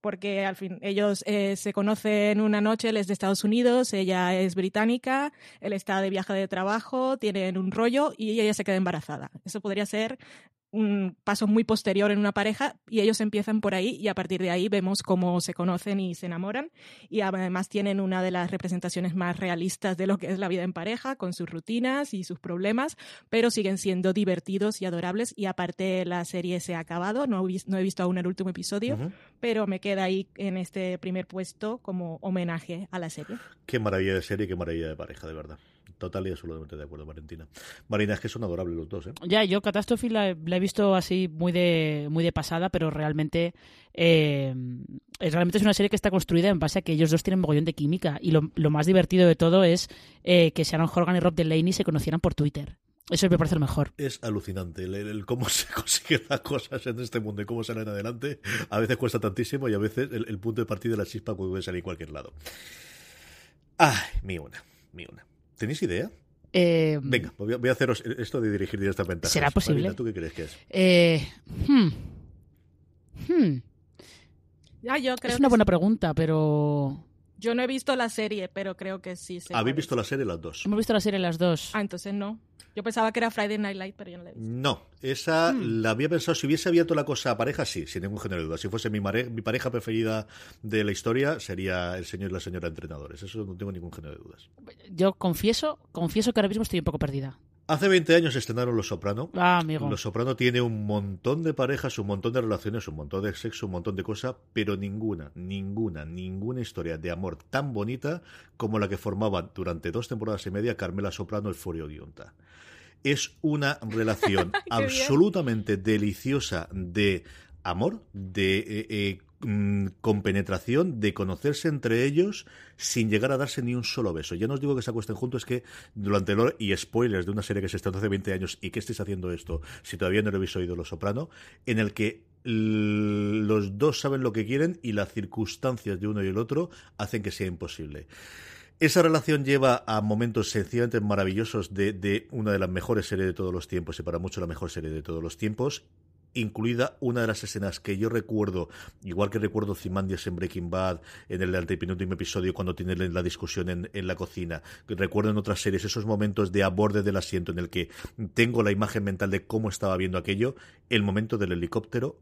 porque al fin ellos eh, se conocen una noche, él es de Estados Unidos, ella es británica, él está de viaje de trabajo, tienen un rollo y ella se queda embarazada. Eso podría ser un paso muy posterior en una pareja y ellos empiezan por ahí y a partir de ahí vemos cómo se conocen y se enamoran. Y además tienen una de las representaciones más realistas de lo que es la vida en pareja con sus rutinas y sus problemas pero siguen siendo divertidos y adorables. Y aparte la serie se ha acabado. No, he visto aún el último episodio pero me queda ahí en este primer puesto como homenaje a la serie. Qué maravilla de serie qué maravilla de pareja de verdad Total y absolutamente de acuerdo, Valentina. Marina, es que son adorables los dos, ¿eh? Ya, yo Catástrofe la, he visto así muy de, muy de pasada, pero realmente, eh, realmente es una serie que está construida en base a que ellos dos tienen mogollón de química. Y lo, más divertido de todo es eh, que Sharon Horgan y Rob Delaney se conocieran por Twitter. Eso me parece lo mejor. Es alucinante el, cómo se consiguen las cosas en este mundo y cómo salen adelante. A veces cuesta tantísimo y a veces el, punto de partida de la chispa puede salir en cualquier lado. Ay, mi una, mi una. ¿Tenéis idea? Eh, Venga, voy a, haceros esto de dirigir directamente. ¿Será posible? ¿Tú qué crees que es? Eh, hmm. Hmm. Ya, yo creo es una buena pregunta, pero yo no he visto la serie, pero creo que sí. ¿Habéis visto la serie las dos? Hemos visto la serie las dos. Ah, entonces no. Yo pensaba que era Friday Night Light, pero yo no la he visto. No, esa hmm. la había pensado. Si hubiese abierto la cosa a pareja, sí, sin ningún género de duda. Si fuese mi, mi pareja preferida de la historia, sería el señor y la señora entrenadores. Eso no tengo ningún género de dudas. Yo confieso, confieso que ahora mismo estoy un poco perdida. Hace 20 años estrenaron Los Soprano. Ah, amigo. Los Soprano tiene un montón de parejas, un montón de relaciones, un montón de sexo, un montón de cosas, pero ninguna, ninguna, ninguna historia de amor tan bonita como la que formaban durante dos temporadas y media Carmela Soprano y Furio Giunta es una relación absolutamente deliciosa de amor, de eh, eh, mm, compenetración, de conocerse entre ellos sin llegar a darse ni un solo beso. Ya no os digo que se acuesten juntos, es que durante el y spoilers de una serie que se estrenó hace 20 años y que estéis haciendo esto, si todavía no lo habéis oído Los Soprano, en el que los dos saben lo que quieren y las circunstancias de uno y el otro hacen que sea imposible. Esa relación lleva a momentos sencillamente maravillosos de, una de las mejores series de todos los tiempos y para muchos la mejor serie de todos los tiempos incluida una de las escenas que yo recuerdo, igual que recuerdo Zimandias en Breaking Bad, en el antepenúltimo episodio cuando tienen la discusión en, en, la cocina. Recuerdo en otras series esos momentos de a borde del asiento en el que tengo la imagen mental de cómo estaba viendo aquello. El momento del helicóptero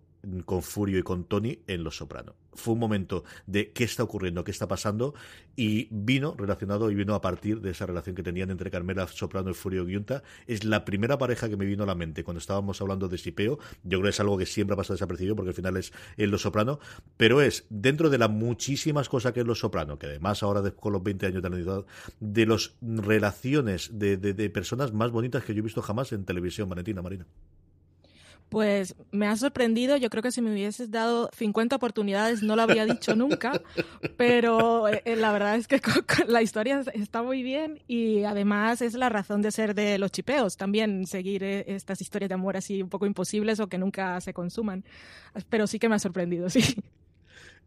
con Furio y con Tony en Los Soprano. Fue un momento de qué está ocurriendo, qué está pasando, y vino relacionado y vino a partir de esa relación que tenían entre Carmela Soprano y Furio Giunta. Es la primera pareja que me vino a la mente cuando estábamos hablando de Sipeo. Yo creo que es algo que siempre ha pasado desapercibido porque al final es en Los Soprano, pero es dentro de las muchísimas cosas que es Los Soprano, que además ahora con los 20 años de la de las relaciones de, de personas más bonitas que yo he visto jamás en televisión, Valentina Marina. Pues me ha sorprendido, yo creo que si me hubieses dado 50 oportunidades no lo habría dicho nunca, pero eh, eh, la verdad es que la historia está muy bien y además es la razón de ser de los chipeos, también seguir eh, estas historias de amor así un poco imposibles o que nunca se consuman, pero sí que me ha sorprendido, sí.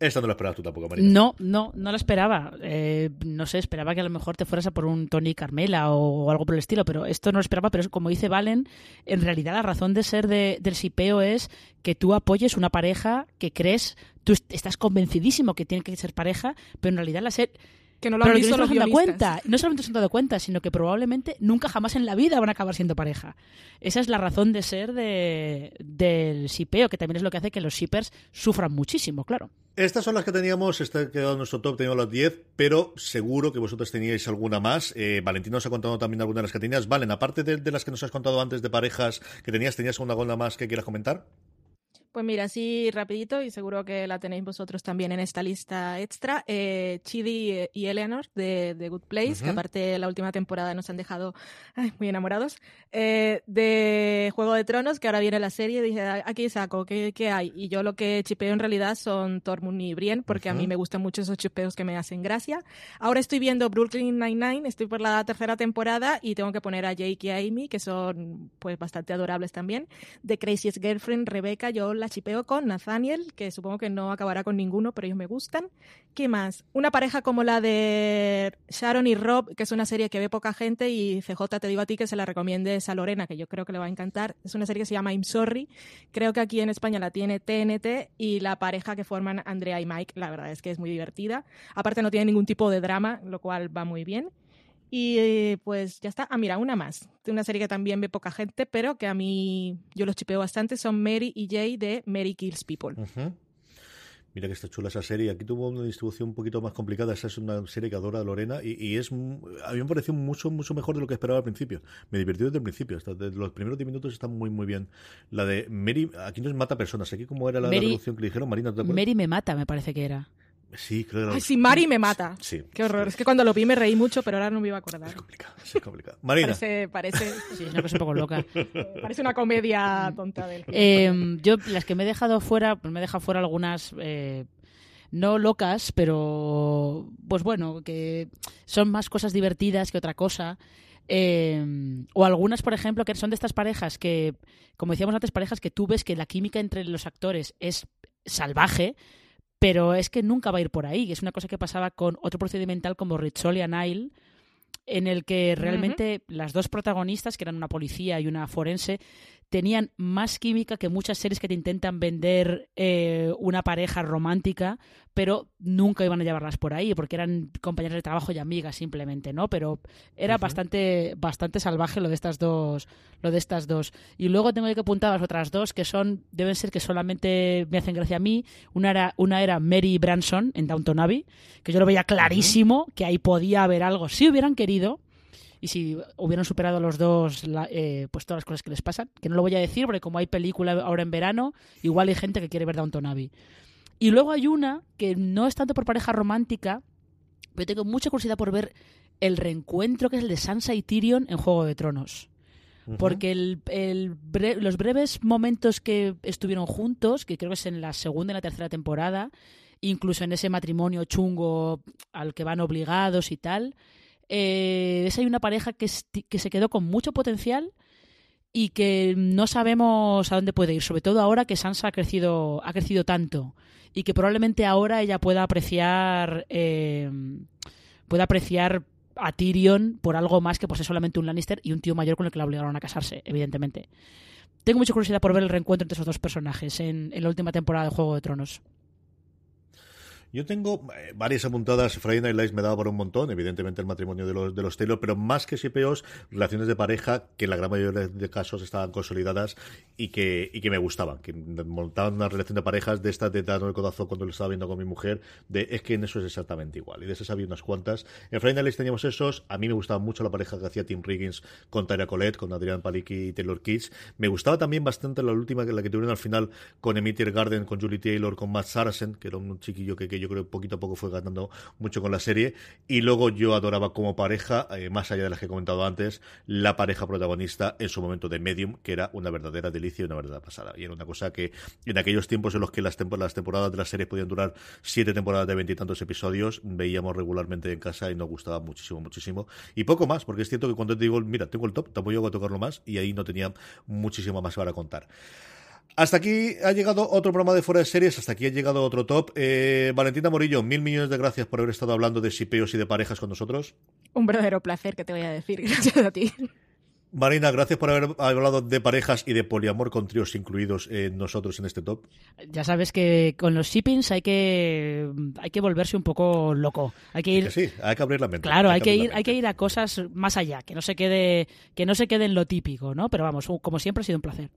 Esta no la esperabas tú tampoco, Marina. No, no, no la esperaba. Eh, no sé, esperaba que a lo mejor te fueras a por un Tony Carmela o, algo por el estilo, pero esto no lo esperaba. Pero como dice Valen, en realidad la razón de ser del sipeo es que tú apoyes una pareja que crees, tú estás convencidísimo que tiene que ser pareja, pero en realidad la ser que no lo han visto no se cuenta. No solamente se han dado cuenta, sino que probablemente nunca jamás en la vida van a acabar siendo pareja. Esa es la razón de ser de, del sipeo, que también es lo que hace que los shippers sufran muchísimo, claro. Estas son las que teníamos, este quedado nuestro top, teníamos las 10, pero seguro que vosotros teníais alguna más. Eh, Valentín nos ha contado también alguna de las que tenías. Valen, aparte de, de, las que nos has contado antes de parejas que tenías, ¿tenías alguna, alguna más que quieras comentar? Pues mira, así rapidito, y seguro que la tenéis vosotros también en esta lista extra, eh, Chidi y Eleanor de, The Good Place, que aparte la última temporada nos han dejado muy enamorados, eh, de Juego de Tronos, que ahora viene la serie, dije, aquí saco, ¿qué, ¿qué, hay? Y yo lo que chipeo en realidad son Tormund y Brienne, porque a mí me gustan mucho esos chipeos que me hacen gracia. Ahora estoy viendo Brooklyn Nine-Nine, estoy por la tercera temporada y tengo que poner a Jake y a Amy, que son pues bastante adorables también. De Craziest Girlfriend, Rebecca, yo la chipeo con Nathaniel, que supongo que no acabará con ninguno, pero ellos me gustan. ¿Qué más? Una pareja como la de Sharon y Rob, que es una serie que ve poca gente y CJ te digo a ti que se la recomiendes a Lorena, que yo creo que le va a encantar. Es una serie que se llama I'm Sorry. Creo que aquí en España la tiene TNT y la pareja que forman Andrea y Mike, la verdad es que es muy divertida. Aparte no tiene ningún tipo de drama, lo cual va muy bien. Y pues ya está. Ah, mira, una más. Una serie que también ve poca gente, pero que a mí yo los chipeo bastante. Son Mary y Jay de Mary Kills People. Mira que está chula esa serie. Aquí tuvo una distribución un poquito más complicada. Esa es una serie que adora Lorena y, es a mí me pareció mucho mucho mejor de lo que esperaba al principio. Me divirtió desde el principio. Hasta los primeros 10 minutos está muy muy bien. La de Mary, aquí no es mata personas. Aquí como era la, traducción que le dijeron, Marina, Mary me mata, me parece que era. Sí, creo que Ay, sí, Mari me mata. Sí. Qué horror. Es que cuando lo vi me reí mucho, pero ahora no me iba a acordar. Es complicado, es complicado. Marina. Parece, parece... Sí, es una cosa un poco loca. parece una comedia tonta del eh, Yo, las que me he dejado fuera, pues me he dejado fuera algunas... Eh, no locas, pero pues bueno, que son más cosas divertidas que otra cosa. Eh, o algunas, por ejemplo, que son de estas parejas que, como decíamos antes, parejas que tú ves que la química entre los actores es salvaje, pero es que nunca va a ir por ahí. Es una cosa que pasaba con otro procedimental como Rizzoli y Nile, en el que realmente las dos protagonistas, que eran una policía y una forense, tenían más química que muchas series que te intentan vender eh, una pareja romántica, pero nunca iban a llevarlas por ahí, porque eran compañeras de trabajo y amigas simplemente, ¿no? Pero era bastante, bastante salvaje lo de estas dos, lo de estas dos. Y luego tengo que apuntar a las otras dos, que son, deben ser que solamente me hacen gracia a mí. Una era, una era Mary Branson en Downton Abbey, que yo lo veía clarísimo, que ahí podía haber algo, si hubieran querido, y si hubieran superado los dos eh, pues todas las cosas que les pasan, que no lo voy a decir porque como hay película ahora en verano, igual hay gente que quiere ver Downton Abbey. Y luego hay una que no es tanto por pareja romántica, pero tengo mucha curiosidad por ver el reencuentro que es el de Sansa y Tyrion en Juego de Tronos. Porque el, los breves momentos que estuvieron juntos, que creo que es en la segunda y la tercera temporada, incluso en ese matrimonio chungo al que van obligados y tal, eh, es hay una pareja que, se quedó con mucho potencial y que no sabemos a dónde puede ir, sobre todo ahora que Sansa ha crecido, ha crecido tanto y que probablemente ahora ella pueda apreciar eh, pueda apreciar a Tyrion por algo más que por ser solamente un Lannister y un tío mayor con el que la obligaron a casarse, evidentemente. Tengo mucha curiosidad por ver el reencuentro entre esos dos personajes en, en la última temporada de Juego de Tronos. Yo tengo eh, varias apuntadas. Friday Night Lights me daba por un montón, evidentemente el matrimonio de los, de los Taylor, pero más que SPOs, relaciones de pareja que en la gran mayoría de casos estaban consolidadas y que, y que me gustaban, que montaban una relación de parejas de esta de dando el codazo cuando lo estaba viendo con mi mujer, de es que en eso es exactamente igual. Y de esas había unas cuantas. En Friday Night Lights teníamos esos. A mí me gustaba mucho la pareja que hacía Tim Riggins con Tyra Colette, con Adrián Palicki y Taylor Kitsch. Me gustaba también bastante la última, la que tuvieron al final con Emitter Garden, con Julie Taylor, con Matt Saracen, que era un chiquillo que, que yo creo que poquito a poco fue ganando mucho con la serie. Y luego yo adoraba como pareja, eh, más allá de las que he comentado antes, la pareja protagonista en su momento de Medium, que era una verdadera delicia y una verdadera pasada. Y era una cosa que en aquellos tiempos en los que las, las temporadas de la serie podían durar siete temporadas de veintitantos episodios, veíamos regularmente en casa y nos gustaba muchísimo, muchísimo. Y poco más, porque es cierto que cuando te digo, mira, tengo el top, tampoco llego a tocarlo más, y ahí no tenía muchísimo más para contar. Hasta aquí ha llegado otro programa de Fuera de Series, hasta aquí ha llegado otro top. Eh, Valentina Morillo, mil millones de gracias por haber estado hablando de sipeos y de parejas con nosotros. Un verdadero placer, que te voy a decir. Gracias a ti. Marina, gracias por haber hablado de parejas y de poliamor con tríos incluidos en nosotros en este top. Ya sabes que con los shippings hay que hay que volverse un poco loco. Hay que ir. sí, hay que abrir la mente. Claro, hay, que, ir, hay que ir a cosas más allá, que no se quede que no se quede en lo típico, ¿no? Pero vamos, como siempre ha sido un placer.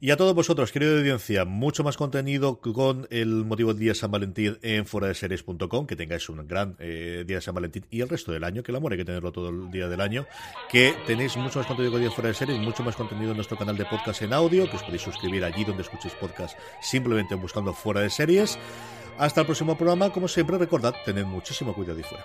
Y a todos vosotros, querido audiencia, mucho más contenido con el motivo del Día San Valentín en foradeseries.com, que tengáis un gran eh, Día de San Valentín y el resto del año, que el amor hay que tenerlo todo el día del año, que tenéis mucho más contenido con Día Fuera de Series, mucho más contenido en nuestro canal de podcast en audio, que os podéis suscribir allí donde escuchéis podcast simplemente buscando Fuera de Series. Hasta el próximo programa, como siempre, recordad, tened muchísimo cuidado y fuera.